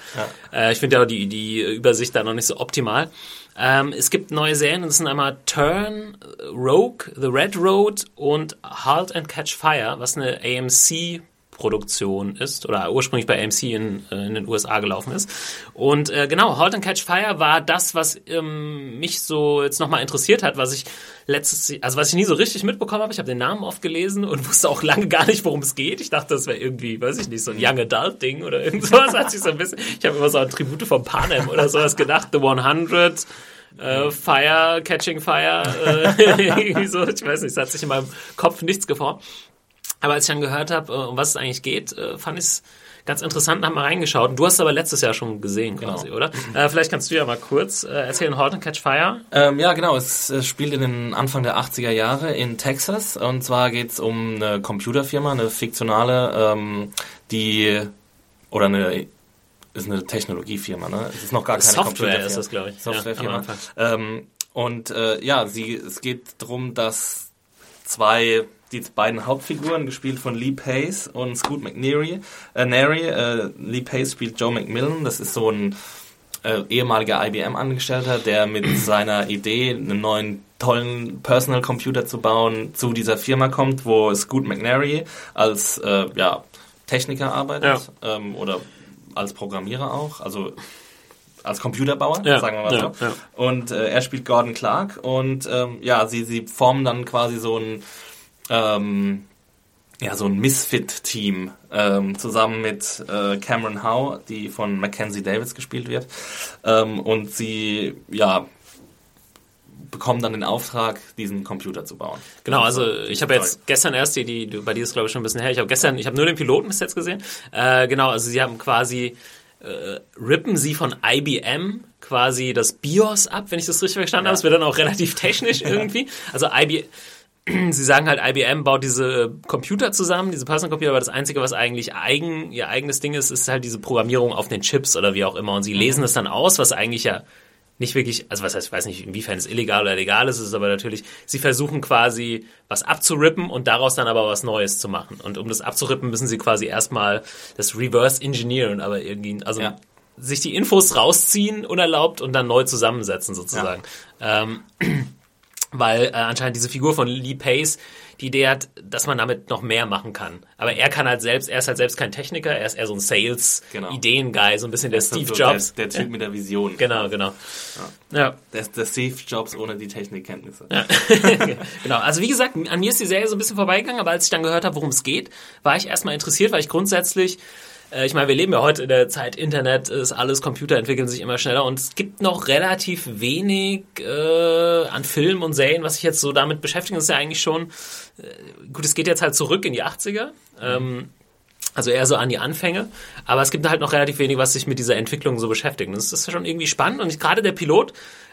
Äh, ich finde ja die, die Übersicht da noch nicht so optimal. Ähm, es gibt neue Serien, das sind einmal Turn, Rogue, The Red Road und Halt and Catch Fire, was eine AMC Produktion ist oder ursprünglich bei AMC in, äh, in den USA gelaufen ist. Und äh, genau, Halt and Catch Fire war das, was ähm, mich so jetzt nochmal interessiert hat, was ich letztes, also was ich nie so richtig mitbekommen habe. Ich habe den Namen oft gelesen und wusste auch lange gar nicht, worum es geht. Ich dachte, das wäre irgendwie, weiß ich nicht, so ein Young Adult Ding oder irgendwas. Hat sich so ein bisschen, ich habe immer so an Tribute von Panem oder sowas gedacht, The 100. Äh, Fire, Catching Fire, äh, irgendwie so, ich weiß nicht, es hat sich in meinem Kopf nichts geformt. Aber als ich dann gehört habe, äh, um was es eigentlich geht, äh, fand ich es ganz interessant und habe mal reingeschaut. Du hast es aber letztes Jahr schon gesehen quasi, Genau. oder? Äh, vielleicht kannst du ja mal kurz äh, erzählen, Halt and Catch Fire. Ähm, ja, genau. Es, es spielt in den Anfang der 80er Jahre in Texas. Und zwar geht's um eine Computerfirma, eine fiktionale, ähm, die oder eine ist eine Technologiefirma, ne? Es ist noch gar keine Software Computerfirma. ist das, glaube ich. Ja, Softwarefirma. Anfang. ähm, und äh, ja, sie, es geht darum, dass zwei die beiden Hauptfiguren, gespielt von Lee Pace und Scoot McNary, äh, Nary, äh, Lee Pace spielt Joe McMillan, das ist so ein äh, ehemaliger IBM-Angestellter, der mit seiner Idee, einen neuen tollen Personal Computer zu bauen, zu dieser Firma kommt, wo Scoot McNary als äh, ja, Techniker arbeitet ähm, oder als Programmierer auch, also als Computerbauer, Ja, sagen wir mal ja, so. ja. Und äh, er spielt Gordon Clark und ähm, ja, sie, sie formen dann quasi so ein ähm, ja, so ein Misfit-Team ähm, zusammen mit äh, Cameron Howe, die von Mackenzie Davis gespielt wird. Ähm, und sie, ja, bekommen dann den Auftrag, diesen Computer zu bauen. Genau, also So, ich habe jetzt gestern erst die, die bei dir ist glaube ich schon ein bisschen her. Ich habe gestern, ich habe nur den Piloten bis jetzt gesehen. Äh, genau, also sie haben quasi äh, rippen sie von IBM quasi das BIOS ab, wenn ich das richtig verstanden habe. Es wird dann auch relativ technisch irgendwie. Also IBM Sie sagen halt, IBM baut diese Computer zusammen, diese Personal Computer, aber das Einzige, was eigentlich eigen, ihr eigenes Ding ist, ist halt diese Programmierung auf den Chips oder wie auch immer. Und sie lesen es dann aus, was eigentlich ja nicht wirklich, also was heißt, ich weiß nicht, inwiefern es illegal oder legal ist, es ist aber natürlich, sie versuchen quasi was abzurippen und daraus dann aber was Neues zu machen. Und um das abzurippen, müssen sie quasi erstmal das Reverse Engineeren, aber irgendwie, also Ja. sich die Infos rausziehen, unerlaubt und dann neu zusammensetzen sozusagen. Ähm, weil äh, anscheinend diese Figur von Lee Pace die Idee hat, dass man damit noch mehr machen kann. Aber er kann halt selbst, er ist halt selbst kein Techniker, er ist eher so ein Genau. Sales-Ideen-Guy, so ein bisschen der ist Steve so Jobs. Der, der Typ mit der Vision. Genau, genau. Ja. Der, der Steve Jobs ohne die Technikkenntnisse. Ja. genau. Also wie gesagt, an mir ist die Serie so ein bisschen vorbeigegangen, aber als ich dann gehört habe, worum es geht, war ich erstmal interessiert, weil ich grundsätzlich ich meine, wir leben ja heute in der Zeit Internet, ist alles, Computer entwickeln sich immer schneller und es gibt noch relativ wenig äh, an Filmen und Serien, was sich jetzt so damit beschäftigen. Das ist ja eigentlich schon, äh, gut, es geht jetzt halt zurück in die 80er. Ähm, Also eher so an die Anfänge. Aber es gibt halt noch relativ wenig, was sich mit dieser Entwicklung so beschäftigt. Das ist schon irgendwie spannend. Und gerade der Pilot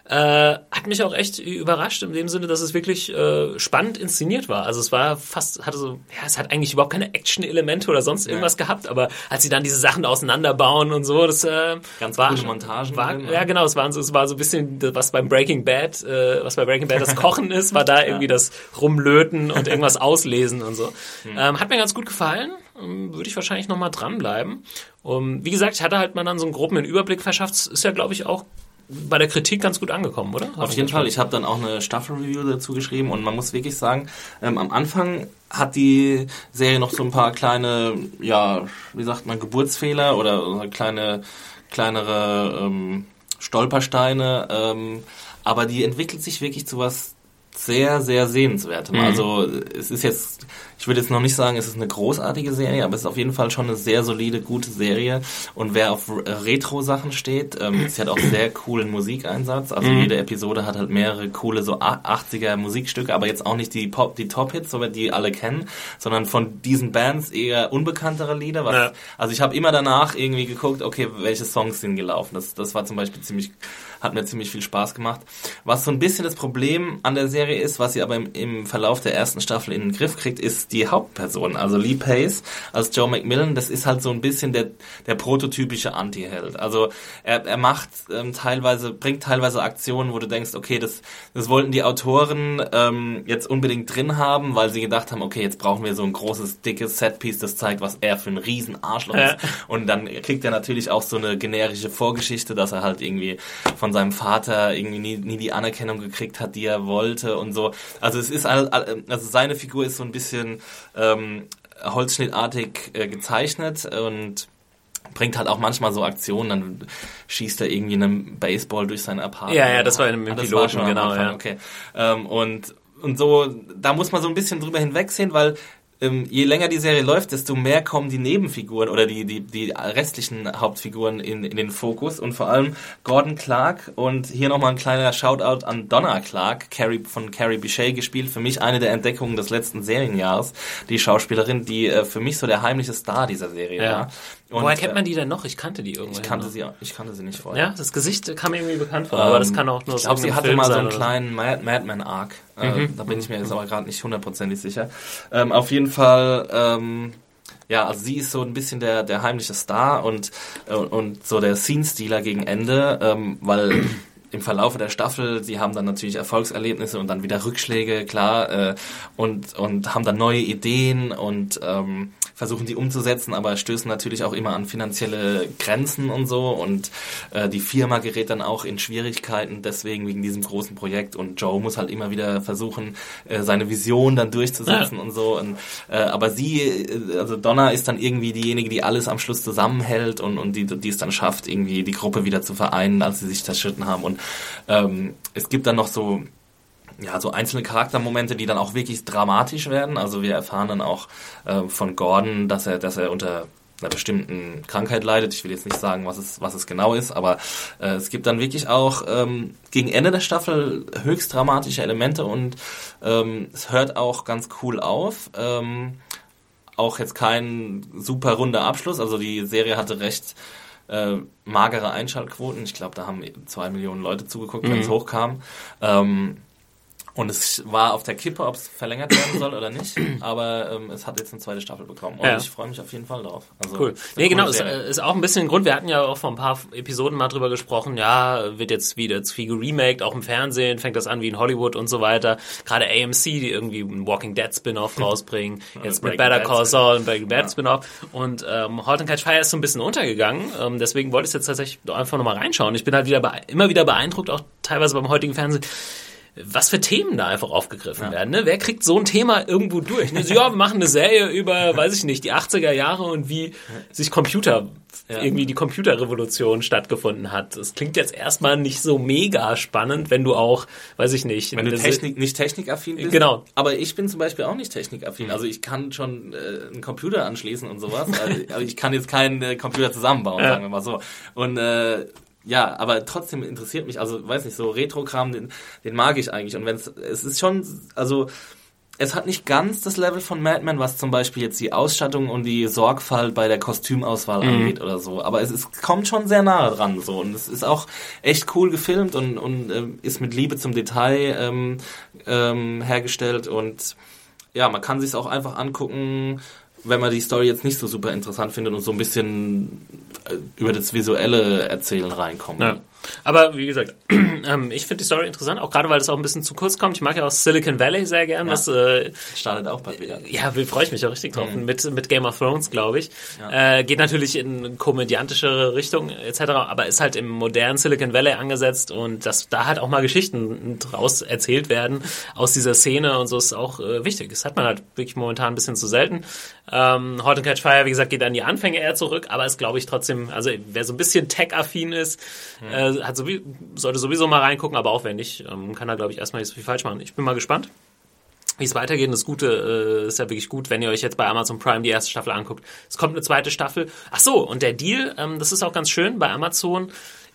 äh, hat mich auch echt überrascht in dem Sinne, dass es wirklich äh, spannend inszeniert war. Also es war fast, hatte so, ja, es hat eigentlich überhaupt keine Action-Elemente oder sonst irgendwas ja. gehabt, aber als sie dann diese Sachen auseinanderbauen und so, das äh, ganz war Montagen. War, drin, ja, genau, es waren so, es war so ein bisschen, was beim Breaking Bad, äh, was bei Breaking Bad das Kochen ist, war da irgendwie das Rumlöten und irgendwas auslesen und so. Hm. Ähm, hat mir ganz gut gefallen. Ähm, würde ich wahrscheinlich nochmal dranbleiben. Um, wie gesagt, ich hatte halt mal dann so einen groben Überblick verschafft. Ist ja, glaube ich, auch bei der Kritik ganz gut angekommen, oder? Auf jeden Fall. Ich habe dann auch eine Staffelreview dazu geschrieben und man muss wirklich sagen, ähm, am Anfang hat die Serie noch so ein paar kleine, ja, wie sagt man, Geburtsfehler oder, kleine, kleinere ähm, Stolpersteine. Ähm, aber die entwickelt sich wirklich zu was sehr, sehr sehenswertem. Mhm. Also es ist jetzt ich würde jetzt noch nicht sagen, es ist eine großartige Serie, aber es ist auf jeden Fall schon eine sehr solide, gute Serie. Und wer auf Retro-Sachen steht, ähm, sie hat auch sehr coolen Musikeinsatz. Also mhm. jede Episode hat halt mehrere coole so 80er Musikstücke, aber jetzt auch nicht die Pop, die Top-Hits, so die alle kennen, sondern von diesen Bands eher unbekanntere Lieder. Was, ja. Also ich habe immer danach irgendwie geguckt, okay, welche Songs sind gelaufen. Das, das war zum Beispiel ziemlich, hat mir ziemlich viel Spaß gemacht. Was so ein bisschen das Problem an der Serie ist, was sie aber im, im Verlauf der ersten Staffel in den Griff kriegt, ist die Hauptperson. Also Lee Pace als Joe McMillan, das ist halt so ein bisschen der, der prototypische Anti-Held. Also er, er macht ähm, teilweise, bringt teilweise Aktionen, wo du denkst, okay, das, das wollten die Autoren ähm, jetzt unbedingt drin haben, weil sie gedacht haben, okay, jetzt brauchen wir so ein großes, dickes Setpiece, das zeigt, was er für ein riesen Arschloch ja. ist. Und dann kriegt er natürlich auch so eine generische Vorgeschichte, dass er halt irgendwie von seinem Vater irgendwie nie, nie die Anerkennung gekriegt hat, die er wollte und so. Also es ist, also seine Figur ist so ein bisschen ähm, holzschnittartig äh, gezeichnet und bringt halt auch manchmal so Aktionen, dann schießt er irgendwie einen Baseball durch sein Apartment. Ja, ja, das war im, im ah, Piloten, genau, ja. Okay. Ähm, und, und so, da muss man so ein bisschen drüber hinwegsehen, weil ähm, je länger die Serie läuft, desto mehr kommen die Nebenfiguren oder die, die, die restlichen Hauptfiguren in, in den Fokus und vor allem Gordon Clark und hier nochmal ein kleiner Shoutout an Donna Clark, Carrie, von Carrie Bichet gespielt, für mich eine der Entdeckungen des letzten Serienjahres, die Schauspielerin, die äh, für mich so der heimliche Star dieser Serie ja. war. Und, Woher kennt man die denn noch? Ich kannte die irgendwann. Ich kannte sie, ich kannte sie nicht vorher. Ja, das Gesicht kam mir irgendwie bekannt vor, ähm, aber das kann auch nur. Ich glaube, sie hatte Film mal so einen kleinen Mad Madman Arc. Äh, mhm. Da bin ich mir jetzt aber gerade nicht hundertprozentig sicher. Ähm, auf jeden Fall. Ähm, ja, also sie ist so ein bisschen der, der heimliche Star und, äh, und so der Scene-Stealer gegen Ende, ähm, weil im Verlauf der Staffel, sie haben dann natürlich Erfolgserlebnisse und dann wieder Rückschläge, klar, äh, und, und haben dann neue Ideen und ähm, versuchen die umzusetzen, aber stößen natürlich auch immer an finanzielle Grenzen und so. Und äh, die Firma gerät dann auch in Schwierigkeiten deswegen wegen diesem großen Projekt. Und Joe muss halt immer wieder versuchen, äh, seine Vision dann durchzusetzen ja. und so. Und äh, aber sie, äh, also Donna ist dann irgendwie diejenige, die alles am Schluss zusammenhält und, und die, die es dann schafft, irgendwie die Gruppe wieder zu vereinen, als sie sich zerschritten haben. Und ähm, es gibt dann noch so ja, so einzelne Charaktermomente, die dann auch wirklich dramatisch werden. Also wir erfahren dann auch äh, von Gordon, dass er, dass er unter einer bestimmten Krankheit leidet. Ich will jetzt nicht sagen, was es, was es genau ist, aber äh, es gibt dann wirklich auch ähm, gegen Ende der Staffel höchst dramatische Elemente und ähm, es hört auch ganz cool auf. Ähm, auch jetzt kein super runder Abschluss. Also die Serie hatte recht äh, magere Einschaltquoten. Ich glaube, da haben zwei Millionen Leute zugeguckt, mhm. wenn es hochkam. Ähm, und es war auf der Kippe, ob es verlängert werden soll oder nicht. Aber ähm, es hat jetzt eine zweite Staffel bekommen. Und ja. ich freue mich auf jeden Fall drauf. Also, cool. Nee, genau, es ist auch ein bisschen ein Grund. Wir hatten ja auch vor ein paar Episoden mal drüber gesprochen. Ja, wird jetzt wieder zu viel geremaked, auch im Fernsehen. Fängt das an wie in Hollywood und so weiter. Gerade AMC, die irgendwie einen Walking Dead Spin-off rausbringen. jetzt mit Better Call Saul und Breaking Bad ja. Spin-off. Und ähm, Halt and Catch Fire ist so ein bisschen untergegangen. Ähm, deswegen wollte ich jetzt tatsächlich einfach nochmal reinschauen. Ich bin halt wieder immer wieder beeindruckt, auch teilweise beim heutigen Fernsehen was für Themen da einfach aufgegriffen ja. werden. Ne? Wer kriegt so ein Thema irgendwo durch? Ne? So, ja, wir machen eine Serie über, weiß ich nicht, die 80er Jahre und wie sich Computer, ja. irgendwie die Computerrevolution stattgefunden hat. Das klingt jetzt erstmal nicht so mega spannend, wenn du auch, weiß ich nicht. Wenn du Technik, nicht technikaffin bist. Genau. Aber ich bin zum Beispiel auch nicht technikaffin. Also ich kann schon äh, einen Computer anschließen und sowas, aber ich kann jetzt keinen äh, Computer zusammenbauen, ja. sagen wir mal so. Und äh, ja, aber trotzdem interessiert mich, also weiß nicht, so Retro-Kram, den, den mag ich eigentlich. Und wenn es, es ist schon, also es hat nicht ganz das Level von Mad Men, was zum Beispiel jetzt die Ausstattung und die Sorgfalt bei der Kostümauswahl Mhm. angeht oder so. Aber es ist, kommt schon sehr nahe dran so und es ist auch echt cool gefilmt und, und ähm, ist mit Liebe zum Detail ähm, ähm, hergestellt und ja, man kann sich auch einfach angucken, wenn man die Story jetzt nicht so super interessant findet und so ein bisschen äh, über das visuelle Erzählen reinkommt. Ja. Aber wie gesagt, ähm, ich finde die Story interessant, auch gerade weil das auch ein bisschen zu kurz kommt. Ich mag ja auch Silicon Valley sehr gern, was äh, Startet auch bald wieder. ja, freue ich mich auch richtig drauf. Mit, mit Game of Thrones, glaube ich. Äh, geht natürlich in komödiantischere Richtung etc., aber ist halt im modernen Silicon Valley angesetzt und dass da halt auch mal Geschichten draus erzählt werden aus dieser Szene und so ist auch äh, wichtig. Das hat man halt wirklich momentan ein bisschen zu selten. Ähm, Halt and Catch Fire, wie gesagt, geht an die Anfänge eher zurück, aber ist, glaube ich, trotzdem, also wer so ein bisschen tech-affin ist, äh, hat sowieso, sollte sowieso mal reingucken, aber auch wenn nicht, ähm, kann da, glaube ich, erstmal nicht so viel falsch machen. Ich bin mal gespannt wie es weitergeht. Und das Gute äh, ist ja wirklich gut, wenn ihr euch jetzt bei Amazon Prime die erste Staffel anguckt. Es kommt eine zweite Staffel. Ach so, und der Deal, ähm, das ist auch ganz schön bei Amazon,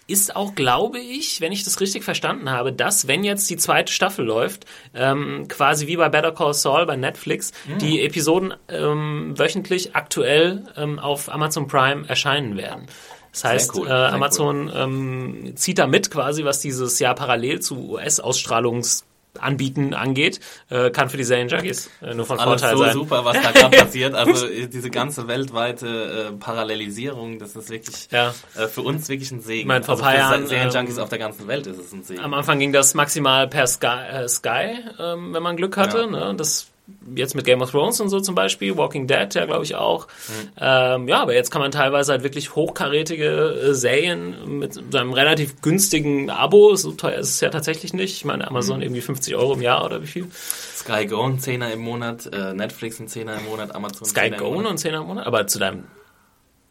ist auch, glaube ich, wenn ich das richtig verstanden habe, dass, wenn jetzt die zweite Staffel läuft, ähm, quasi wie bei Better Call Saul bei Netflix, die Episoden ähm, wöchentlich aktuell ähm, auf Amazon Prime erscheinen werden. Das heißt, cool, äh, Amazon ähm, zieht da mit quasi, was dieses Jahr parallel zu US-Ausstrahlungs Anbieten angeht, äh, kann für die Serienjunkies äh, nur von Alles Vorteil so sein. super, was da gerade passiert. Also äh, diese ganze weltweite äh, Parallelisierung, das ist wirklich Ja. äh, für uns wirklich ein Segen. Ich meine, vor also paar für Jahren, Serienjunkies ähm, auf der ganzen Welt ist es ein Segen. Am Anfang ging das maximal per Sky, äh, Sky ähm, wenn man Glück hatte. Ja. Ne? Das jetzt mit Game of Thrones und so zum Beispiel, Walking Dead ja glaube ich auch. Mhm. Ähm, ja, aber jetzt kann man teilweise halt wirklich hochkarätige äh, Serien mit seinem relativ günstigen Abo, so teuer ist es ja tatsächlich nicht. Ich meine, Amazon Mhm. irgendwie 50 Euro im Jahr oder wie viel? Sky Go ein Zehner im Monat, äh, Netflix ein Zehner im Monat, Amazon ein Sky Zehner Go und 10 im Monat, aber zu deinem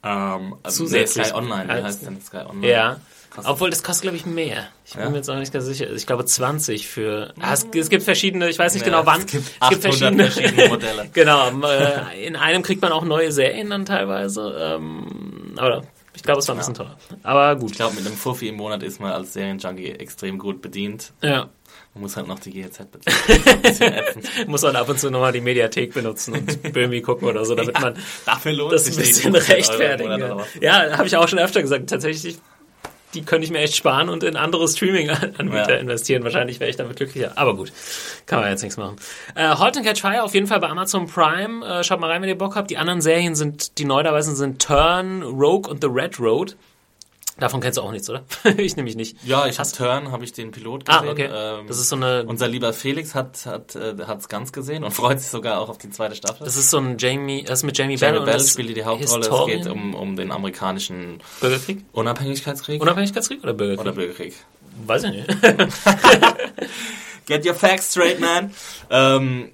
Ähm, also Zusätzlich. nee, Sky Online, wie heißt denn Sky Online? Ja. Kostet- Obwohl, das kostet, glaube ich, mehr. Ich bin Ja? mir jetzt auch nicht ganz sicher. Ich glaube, 20 für. Ah, es, es gibt verschiedene, ich weiß nicht Ja, genau wann. es gibt 800 verschiedene Modelle. genau. Äh, in einem kriegt man auch neue Serien dann teilweise. Ähm, aber ich glaube, es war ein bisschen teuer. Aber gut. Ich glaube, mit einem Fuffi im Monat ist man als Serienjunkie extrem gut bedient. Ja. Man muss halt noch die GEZ bezahlen. Ein bisschen ätzend. Muss man ab und zu nochmal die Mediathek benutzen und Böhmi gucken oder so, damit man Dafür lohnt das sich ein bisschen 15 Euro im rechtfertigen kann. Ja, habe ich auch schon öfter gesagt. Tatsächlich, die könnte ich mir echt sparen und in andere Streaming-Anbieter Ja. investieren. Wahrscheinlich wäre ich damit glücklicher. Aber gut, kann man jetzt nichts machen. Äh, Halt and Catch Fire auf jeden Fall bei Amazon Prime. Äh, schaut mal rein, wenn ihr Bock habt. Die anderen Serien sind, die neu dabei sind, sind Turn, Rogue und The Red Road. Davon kennst du auch nichts, oder? ich nämlich nicht. Ja, ich habe Turn, habe ich den Pilot Ah, gesehen. okay. Ähm, Das ist so eine, unser lieber Felix hat hat äh, hat's ganz gesehen und freut sich sogar auch auf die zweite Staffel. das ist so ein Jamie, das ist mit Jamie, Bell Jamie Bell das spielt die Hauptrolle. Historien- Es geht um, um den amerikanischen Bürgerkrieg? Unabhängigkeitskrieg Unabhängigkeitskrieg oder Bürgerkrieg? oder Bürgerkrieg. Weiß ich nicht. Get your facts straight, man. ähm,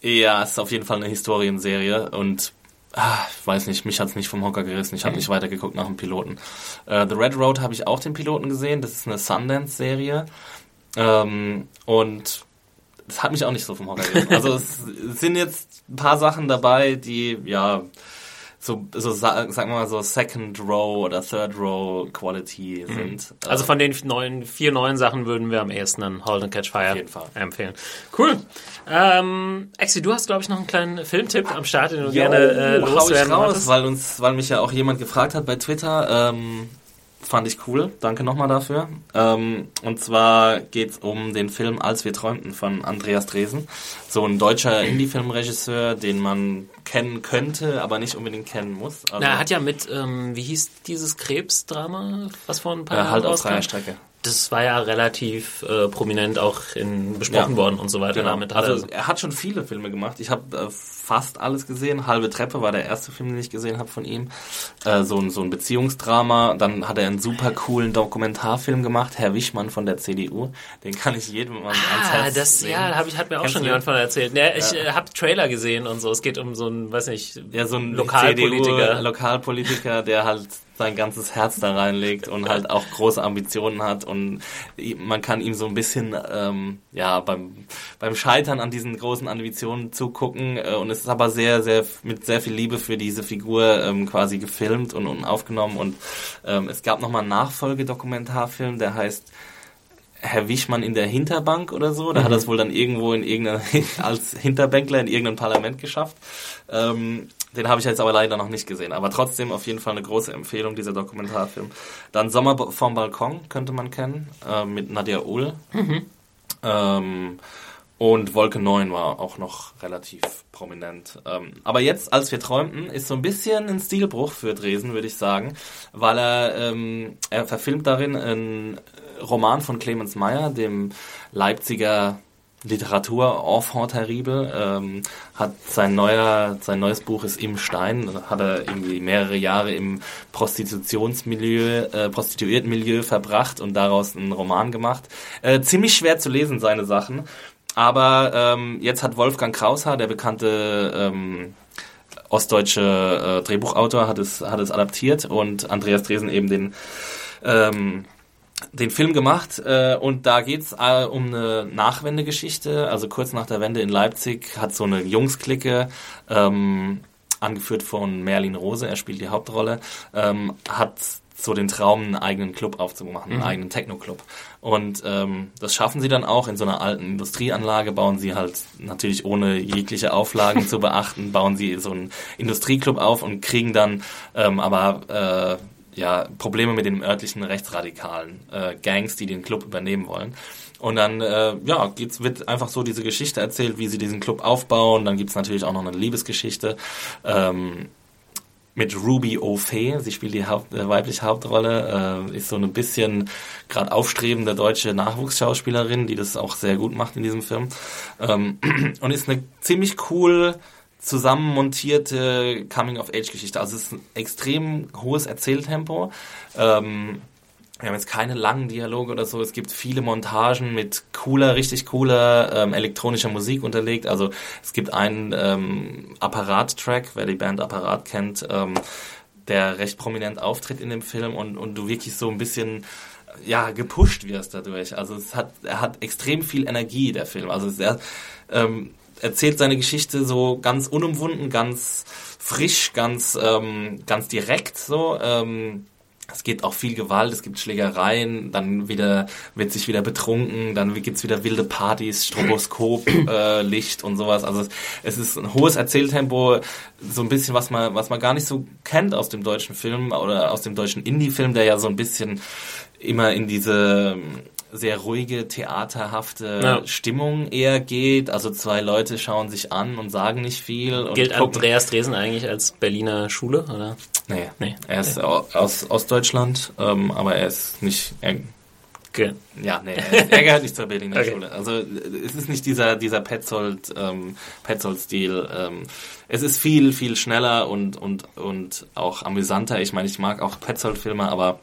ja, es ist auf jeden Fall eine Historienserie und ah, ich weiß nicht, mich hat's nicht vom Hocker gerissen. Ich habe nicht weitergeguckt nach dem Piloten. Äh, The Red Road habe ich auch den Piloten gesehen. Das ist eine Sundance-Serie ähm, und das hat mich auch nicht so vom Hocker gerissen. Also es sind jetzt ein paar Sachen dabei, die ja so, so sa- sagen wir mal so Second Row oder Third Row Quality sind. Also Äh, von den neuen, vier neuen Sachen würden wir am ehesten dann Halt and Catch Fire Auf jeden Fall. empfehlen. Cool. Ähm, Exi, du hast, glaube ich, noch einen kleinen Filmtipp am Start, den du Jo, gerne äh, loswerden raus, wolltest. weil uns, weil mich ja auch jemand gefragt hat bei Twitter. Ähm, fand ich cool. Danke nochmal dafür. Ähm, und zwar geht's um den Film Als wir träumten von Andreas Dresen. So ein deutscher Indie-Filmregisseur, den man kennen könnte, aber nicht unbedingt kennen muss. Also, Na, er hat ja mit, ähm, wie hieß dieses Krebsdrama, was vor ein paar äh, Jahren halt auf freier Strecke. Das war ja relativ äh, prominent auch in, besprochen Ja. worden und so weiter. Genau. Damit hat Also er, er hat schon viele Filme gemacht. Ich habe äh, fast alles gesehen. Halbe Treppe war der erste Film, den ich gesehen habe von ihm. Äh, so, ein, so ein Beziehungsdrama. Dann hat er einen super coolen Dokumentarfilm gemacht, Herr Wichmann von der CDU. Den kann ich jedem ans Ah, Herz das, legen. ja, hab ich, hat mir auch Kennst schon jemand von erzählt. Ja, ich äh, habe Trailer gesehen und so. Es geht um so einen, weiß nicht, Ja, so ein Lokalpolitiker. CDU, Lokalpolitiker, der halt sein ganzes Herz da reinlegt und halt auch große Ambitionen hat und man kann ihm so ein bisschen ähm, ja beim beim Scheitern an diesen großen Ambitionen zugucken äh, und es ist aber sehr sehr mit sehr viel Liebe für diese Figur ähm, quasi gefilmt und, und aufgenommen und ähm, es gab noch mal einen Nachfolgedokumentarfilm, der heißt Herr Wichmann in der Hinterbank oder so. Da hat er es wohl dann irgendwo in irgendeiner, als Hinterbänkler in irgendeinem Parlament geschafft. Ähm, den habe ich jetzt aber leider noch nicht gesehen. Aber trotzdem auf jeden Fall eine große Empfehlung, dieser Dokumentarfilm. Dann Sommer vom Balkon könnte man kennen, äh, mit Nadia Ull. Ähm, und Wolke 9 war auch noch relativ prominent. Ähm, aber jetzt, als wir träumten, ist so ein bisschen ein Stilbruch für Dresen, würde ich sagen, weil er, ähm, er verfilmt darin einen Roman von Clemens Meyer, dem Leipziger Literatur enfant terrible, ähm, hat sein neuer, sein neues Buch ist Im Stein, hat er irgendwie mehrere Jahre im Prostitutionsmilieu, äh, Prostituiertenmilieu verbracht und daraus einen Roman gemacht. Äh, ziemlich schwer zu lesen, seine Sachen. Aber ähm, jetzt hat Wolfgang Kraushaar, der bekannte ähm, ostdeutsche äh, Drehbuchautor, hat es, hat es adaptiert und Andreas Dresen eben den ähm, den Film gemacht äh, und da geht's äh, um eine Nachwendegeschichte. Also kurz nach der Wende in Leipzig hat so eine Jungsklicke, ähm, angeführt von Merlin Rose, er spielt die Hauptrolle, ähm, hat so den Traum, einen eigenen Club aufzumachen, einen eigenen Techno-Club. Und ähm, das schaffen sie dann auch in so einer alten Industrieanlage, bauen sie halt natürlich ohne jegliche Auflagen zu beachten, bauen sie so einen Industrieclub auf und kriegen dann ähm, aber äh, ja, Probleme mit den örtlichen rechtsradikalen äh, Gangs, die den Club übernehmen wollen. Und dann äh, ja, geht's, wird einfach so diese Geschichte erzählt, wie sie diesen Club aufbauen. Dann gibt's natürlich auch noch eine Liebesgeschichte. Ähm, mit Ruby O'Fay, sie spielt die Haupt, äh, weibliche Hauptrolle, äh, ist so ein bisschen gerade aufstrebende deutsche Nachwuchsschauspielerin, die das auch sehr gut macht in diesem Film. Ähm, und ist eine ziemlich cool zusammenmontierte Coming-of-Age-Geschichte. Also es ist ein extrem hohes Erzähltempo. Ähm, wir haben jetzt keine langen Dialoge oder so. Es gibt viele Montagen mit cooler, richtig cooler ähm, elektronischer Musik unterlegt. Also es gibt einen ähm, Apparat-Track, wer die Band Apparat kennt, ähm, der recht prominent auftritt in dem Film und, und du wirklich so ein bisschen ja gepusht wirst dadurch. Also es hat er hat extrem viel Energie der Film. Also es, er ähm, erzählt seine Geschichte so ganz unumwunden, ganz frisch, ganz ähm, ganz direkt so. Ähm, es gibt auch viel Gewalt, es gibt Schlägereien, dann wieder wird sich wieder betrunken, dann gibt's wieder wilde Partys, Stroboskop, äh, Licht und sowas. Also es, es ist ein hohes Erzähltempo, so ein bisschen was man was man gar nicht so kennt aus dem deutschen Film oder aus dem deutschen Indie-Film, der ja so ein bisschen immer in diese sehr ruhige, theaterhafte Ja. Stimmung eher geht. Also zwei Leute schauen sich an und sagen nicht viel. Gilt gucken- Andreas Dresen eigentlich als Berliner Schule, oder? Nee, Nee. er ist au- aus Ostdeutschland, ähm, aber er ist nicht. Er, Okay. ja, nee, er, er gehört nicht zur Berliner Okay. Schule. Also äh, es ist nicht dieser dieser Petzold ähm, Petzold-Stil. Ähm, es ist viel viel schneller und und und auch amüsanter. Ich meine, ich mag auch Petzold-Filme, aber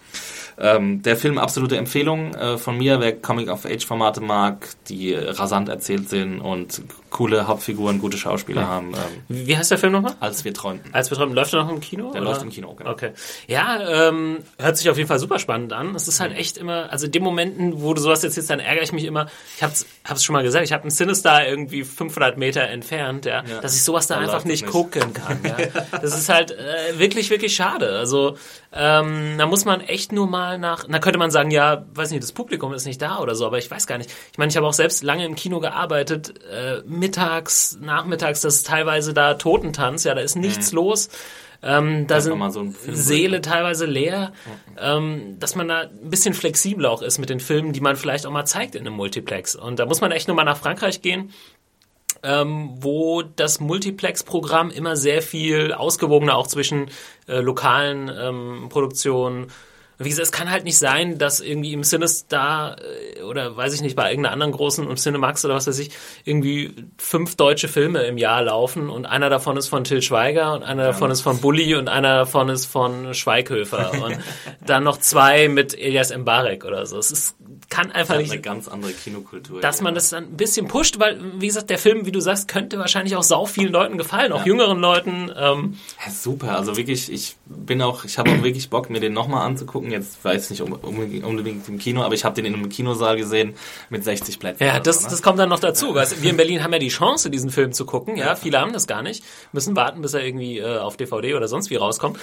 ähm, der Film absolute Empfehlung äh, von mir, wer Comic-of-Age-Formate mag, die rasant erzählt sind und coole Hauptfiguren, gute Schauspieler haben. Ähm, Wie heißt der Film nochmal? als wir träumten. Als wir träumen, läuft er noch im Kino? Der oder? läuft im Kino, genau. Okay. Ja, ähm, hört sich auf jeden Fall super spannend an. Es ist halt echt immer, also in den Momenten, wo du sowas erzählst, dann ärgere ich mich immer. Ich hab's, hab's schon mal gesagt, ich habe einen Cinestar irgendwie 500 Meter entfernt, ja, Ja. dass ich sowas da einfach nicht, nicht. gucken kann. Ja. Das ist halt äh, wirklich, wirklich schade. Also ähm, da muss man echt nur mal nach, da könnte man sagen, ja, weiß nicht, das Publikum ist nicht da oder so, aber ich weiß gar nicht. Ich meine, ich habe auch selbst lange im Kino gearbeitet, äh, mittags, nachmittags, das ist teilweise da Totentanz, ja, da ist nichts los. Ähm, da sind so Seele teilweise leer, ähm, dass man da ein bisschen flexibler auch ist mit den Filmen, die man vielleicht auch mal zeigt in einem Multiplex. Und da muss man echt nur mal nach Frankreich gehen, ähm, wo das Multiplex-Programm immer sehr viel ausgewogener auch zwischen äh, lokalen ähm, Produktionen. Wie gesagt, es kann halt nicht sein, dass irgendwie im Cinestar äh, oder weiß ich nicht, bei irgendeiner anderen großen, im Cinemax oder was weiß ich, irgendwie fünf deutsche Filme im Jahr laufen und einer davon ist von Till Schweiger und einer davon ist von Bully und einer davon ist von Schweighöfer und dann noch zwei mit Elias Mbarek oder so. Es ist, kann einfach nicht eine ganz andere Kinokultur. dass man ja. das dann ein bisschen pusht, weil, wie gesagt, der Film, wie du sagst, könnte wahrscheinlich auch sau vielen Leuten gefallen, auch jüngeren Leuten. Ähm, Ja, super, also wirklich, ich bin auch, ich habe auch wirklich Bock, mir den nochmal anzugucken. Jetzt weiß ich nicht unbedingt im Kino, aber ich habe den in einem Kinosaal gesehen mit 60 Plätzen. ja, das, so, ne? das kommt dann noch dazu. Weißt, wir in Berlin haben ja die Chance, diesen Film zu gucken. Ja, viele haben das gar nicht, müssen warten, bis er irgendwie äh, auf DVD oder sonst wie rauskommt.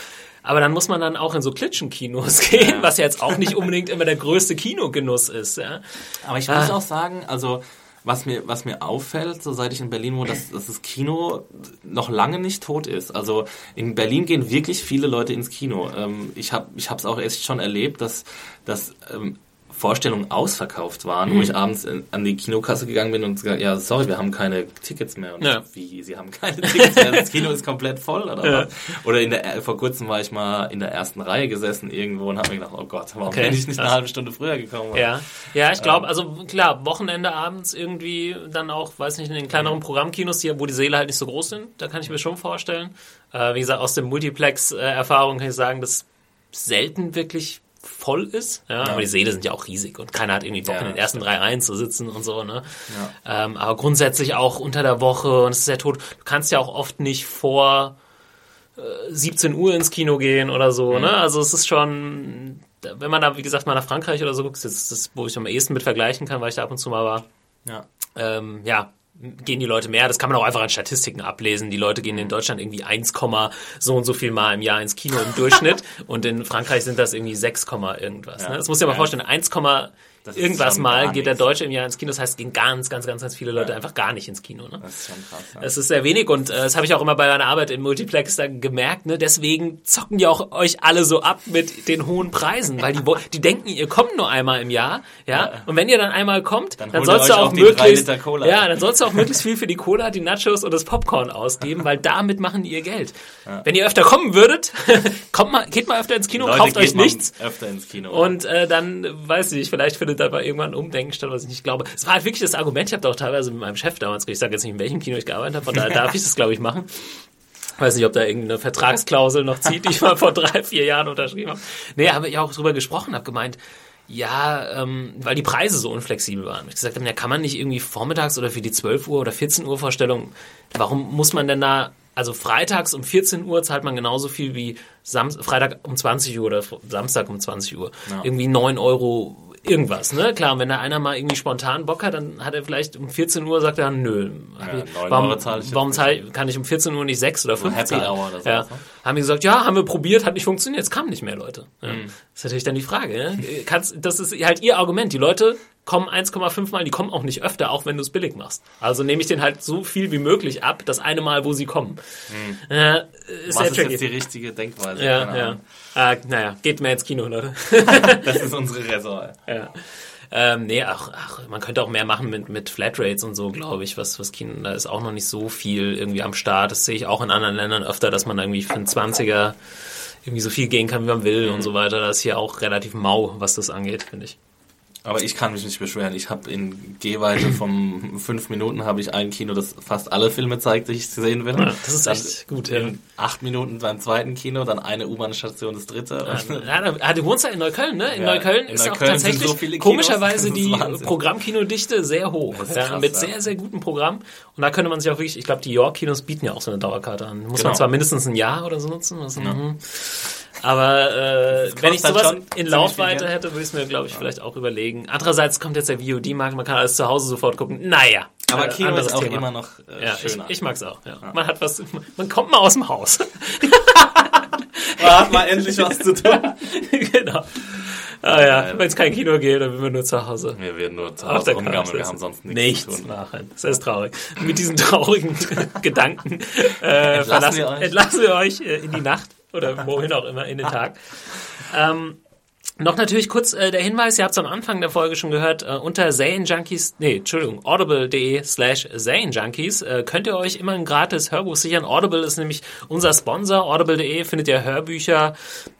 Aber dann muss man dann auch in so Klitschenkinos gehen, was ja jetzt auch nicht unbedingt immer der größte Kinogenuss ist. Ja. Aber ich muss auch sagen, also was mir, was mir auffällt, so seit ich in Berlin wohne, dass, dass das Kino noch lange nicht tot ist. Also in Berlin gehen wirklich viele Leute ins Kino. Ähm, ich habe ich es auch erst schon erlebt, dass, dass ähm, Vorstellungen ausverkauft waren, wo ich abends in, an die Kinokasse gegangen bin und gesagt, ja, sorry, wir haben keine Tickets mehr. Und Ja. ich, wie, sie haben keine Tickets mehr? Das Kino ist komplett voll, oder Ja. was? Oder in der, vor kurzem war ich mal in der ersten Reihe gesessen irgendwo und habe mir gedacht, oh Gott, warum Okay, bin ich nicht eine halbe Stunde früher gekommen? Ja, ja, ich glaube, Ähm. also klar, Wochenende abends irgendwie dann auch, weiß nicht, in den kleineren Programmkinos, die, wo die Säle halt nicht so groß sind, da kann ich mir schon vorstellen. Äh, wie gesagt, aus dem Multiplex-Erfahrung kann ich sagen, dass selten wirklich voll ist. Ja, aber die Säle sind ja auch riesig und keiner hat irgendwie Bock, Ja, in den ersten drei Reihen zu sitzen und so. Ne? Ja. Ähm, aber grundsätzlich auch unter der Woche und es ist sehr tot. Du kannst ja auch oft nicht vor äh, 17 Uhr ins Kino gehen oder so. Mhm. Ne? Also es ist schon, wenn man da, wie gesagt, mal nach Frankreich oder so guckt, das ist das, wo ich am ehesten mit vergleichen kann, weil ich da ab und zu mal war. Ja. Ähm, ja, gehen die Leute mehr. Das kann man auch einfach an Statistiken ablesen. Die Leute gehen in Deutschland irgendwie 1, so und so viel Mal im Jahr ins Kino im Durchschnitt und in Frankreich sind das irgendwie 6, irgendwas. Ja. Ne? Das muss ich dir mal Ja. vorstellen. 1, Das irgendwas Mal geht der. Deutsche im Jahr ins Kino. Das heißt, gehen ganz, ganz, ganz, ganz viele Leute einfach gar nicht ins Kino. Ne? Das ist schon krass. Ja. Es ist sehr wenig und äh, das habe ich auch immer bei meiner Arbeit im Multiplex dann gemerkt. Ne? Deswegen zocken die auch euch alle so ab mit den hohen Preisen, weil die, die denken, ihr kommt nur einmal im Jahr, ja. Und wenn ihr dann einmal kommt, dann, Dann sollst ihr du auch auch möglichst, ja, dann sollst du auch möglichst viel für die Cola, die Nachos und das Popcorn ausgeben, weil damit machen die ihr Geld. Wenn ihr öfter kommen würdet, kommt mal, geht mal öfter ins Kino, Leute, kauft euch nichts. Öfter ins Kino. Und äh, dann, weiß ich, vielleicht findet dabei irgendwann Umdenken statt, was ich nicht glaube. Es war halt wirklich das Argument, ich habe da auch teilweise mit meinem Chef damals, ich sage jetzt nicht, in welchem Kino ich gearbeitet habe, von daher darf ich das, glaube ich, machen. Weiß nicht, ob da irgendeine Vertragsklausel noch zieht, die ich mal vor drei, vier Jahren unterschrieben habe. Nee, habe ich auch drüber gesprochen, habe gemeint, ja, ähm, weil die Preise so unflexibel waren. Ich gesagt habe, ja, kann man nicht irgendwie vormittags oder für die 12 Uhr oder 14 Uhr Vorstellung, warum muss man denn da, also freitags um 14 Uhr zahlt man genauso viel wie Sam Freitag um 20 Uhr oder Samstag um 20 Uhr. Irgendwie 9 Euro irgendwas, ne? Klar, und wenn da einer mal irgendwie spontan Bock hat, dann hat er vielleicht um 14 Uhr sagt er, nö, Ja, ich- 9 warum, zahle ich jetzt warum nicht. zahl, kann ich um 14 Uhr nicht 6 oder 5 Happy zahlen? Hour oder so, ja. ne? Haben die gesagt, ja, haben wir probiert, hat nicht funktioniert, es kamen nicht mehr Leute. Ja. Mhm. Das ist natürlich dann die Frage. Ne? Kannst, das ist halt ihr Argument. Die Leute kommen 1,5 Mal, die kommen auch nicht öfter, auch wenn du es billig machst. Also nehme ich denen halt so viel wie möglich ab, das eine Mal, wo sie kommen. Äh, ist Mhm. Was ist jetzt tricky. die richtige Denkweise? Ja, ja. Äh, naja, geht mehr ins Kino, Leute. Das ist unsere Raison. ja. Ähm, nee, ach, ach, man könnte auch mehr machen mit, mit Flatrates und so, glaube ich, was, was Kino, da ist auch noch nicht so viel irgendwie am Start. Das sehe ich auch in anderen Ländern öfter, dass man irgendwie für einen 20er irgendwie so viel gehen kann, wie man will und so weiter. Das ist hier auch relativ mau, was das angeht, finde ich. Aber ich kann mich nicht beschweren. Ich habe in Gehweite von fünf Minuten habe ich ein Kino, das fast alle Filme zeigt, die ich sehen will. Ja, das ist dann echt gut, ja. Acht Minuten beim zweiten Kino, dann eine U-Bahn-Station, das dritte. Ja, du wohnst ja in Neukölln, ne? In Ja, Neukölln in ist auch Neukölln sind tatsächlich so viele Kinos, komischerweise die Wahnsinn. Programmkinodichte sehr hoch. krass, mit sehr, sehr gutem Programm. Und da könnte man sich auch wirklich, ich glaube, die York-Kinos bieten ja auch so eine Dauerkarte an. Muss man Genau. zwar mindestens ein Jahr oder so nutzen. Mhm. Aber äh, wenn ich sowas in Laufweite viel Geld. hätte, würde ich es mir, glaube ich, vielleicht auch überlegen. Andererseits kommt jetzt der VOD-Markt, man kann alles zu Hause sofort gucken. Naja. Aber äh, Kino ist auch Thema. immer noch äh, Ja, ich, schöner. ich mag's auch. Ja. Man hat was, man kommt mal aus dem Haus. Man hat mal endlich was zu tun. genau. Ah ja, wenn es kein Kino geht, dann sind wir nur zu Hause. Wir werden nur zu Hause rumgammeln, wir haben sonst nichts, nichts zu tun. machen. Das ist traurig. Mit diesen traurigen Gedanken äh, verlassen, wir euch. entlassen wir euch äh, in die Nacht oder wohin auch immer in den Tag. Ähm, noch natürlich kurz äh, der Hinweis, ihr habt es am Anfang der Folge schon gehört, äh, unter Junkies, nee, Entschuldigung, audible.de slash Junkies äh, könnt ihr euch immer ein gratis Hörbuch sichern. Audible ist nämlich unser Sponsor. Audible.de findet ihr Hörbücher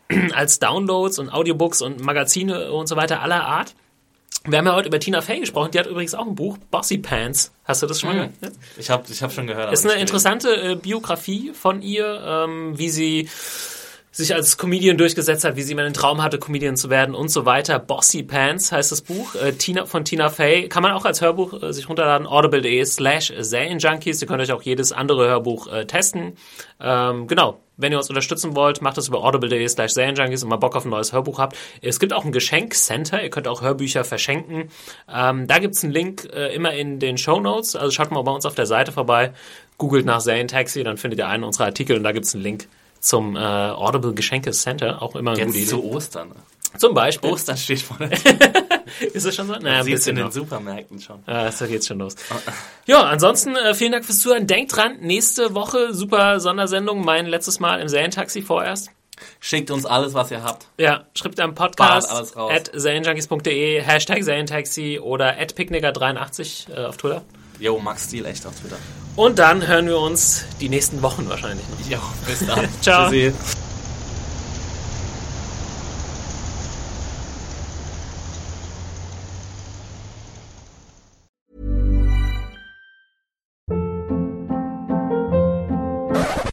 als Downloads und Audiobooks und Magazine und so weiter aller Art. Wir haben ja heute über Tina Fey gesprochen, die hat übrigens auch ein Buch, Bossy Pants. Hast du das schon mal gehört? Ja? Ich habe ich hab schon gehört. Ist eine interessante äh, Biografie von ihr, ähm, wie sie sich als Comedian durchgesetzt hat, wie sie immer den Traum hatte, Comedian zu werden und so weiter. Bossy Pants heißt das Buch, äh, Tina, von Tina Fey. Kann man auch als Hörbuch äh, sich runterladen, audible.de slash Junkies. Ihr könnt euch auch jedes andere Hörbuch äh, testen. Ähm, genau. Wenn ihr uns unterstützen wollt, macht das über audible.de slash Junkies und mal Bock auf ein neues Hörbuch habt. Es gibt auch ein Geschenkcenter. Ihr könnt auch Hörbücher verschenken. Ähm, da gibt's einen Link äh, immer in den Show Notes. Also schaut mal bei uns auf der Seite vorbei. Googelt nach Zane Taxi, dann findet ihr einen unserer Artikel und da gibt's einen Link zum äh, Audible Geschenke Center. Auch immer gute Jetzt Idee. zu Ostern. Zum Beispiel. Ostern steht vor der Tür. Ist es schon so? Naja, ein bisschen in den noch. Supermärkten schon. Ah, so geht's schon los. Ja, ansonsten äh, vielen Dank fürs Zuhören. Denkt dran, nächste Woche super Sondersendung, mein letztes Mal im Serientaxi vorerst. Schickt uns alles, was ihr habt. Ja, schreibt am Podcast Ballert alles raus. at serienjunkies.de, Hashtag Serientaxi oder at Picknicker83 äh, auf Twitter. Jo, Max Stil echt auf Twitter. Und dann hören wir uns die nächsten Wochen wahrscheinlich noch. Jo, bis dann. Ciao. Tschüssi.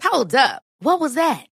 Hold up. What was that?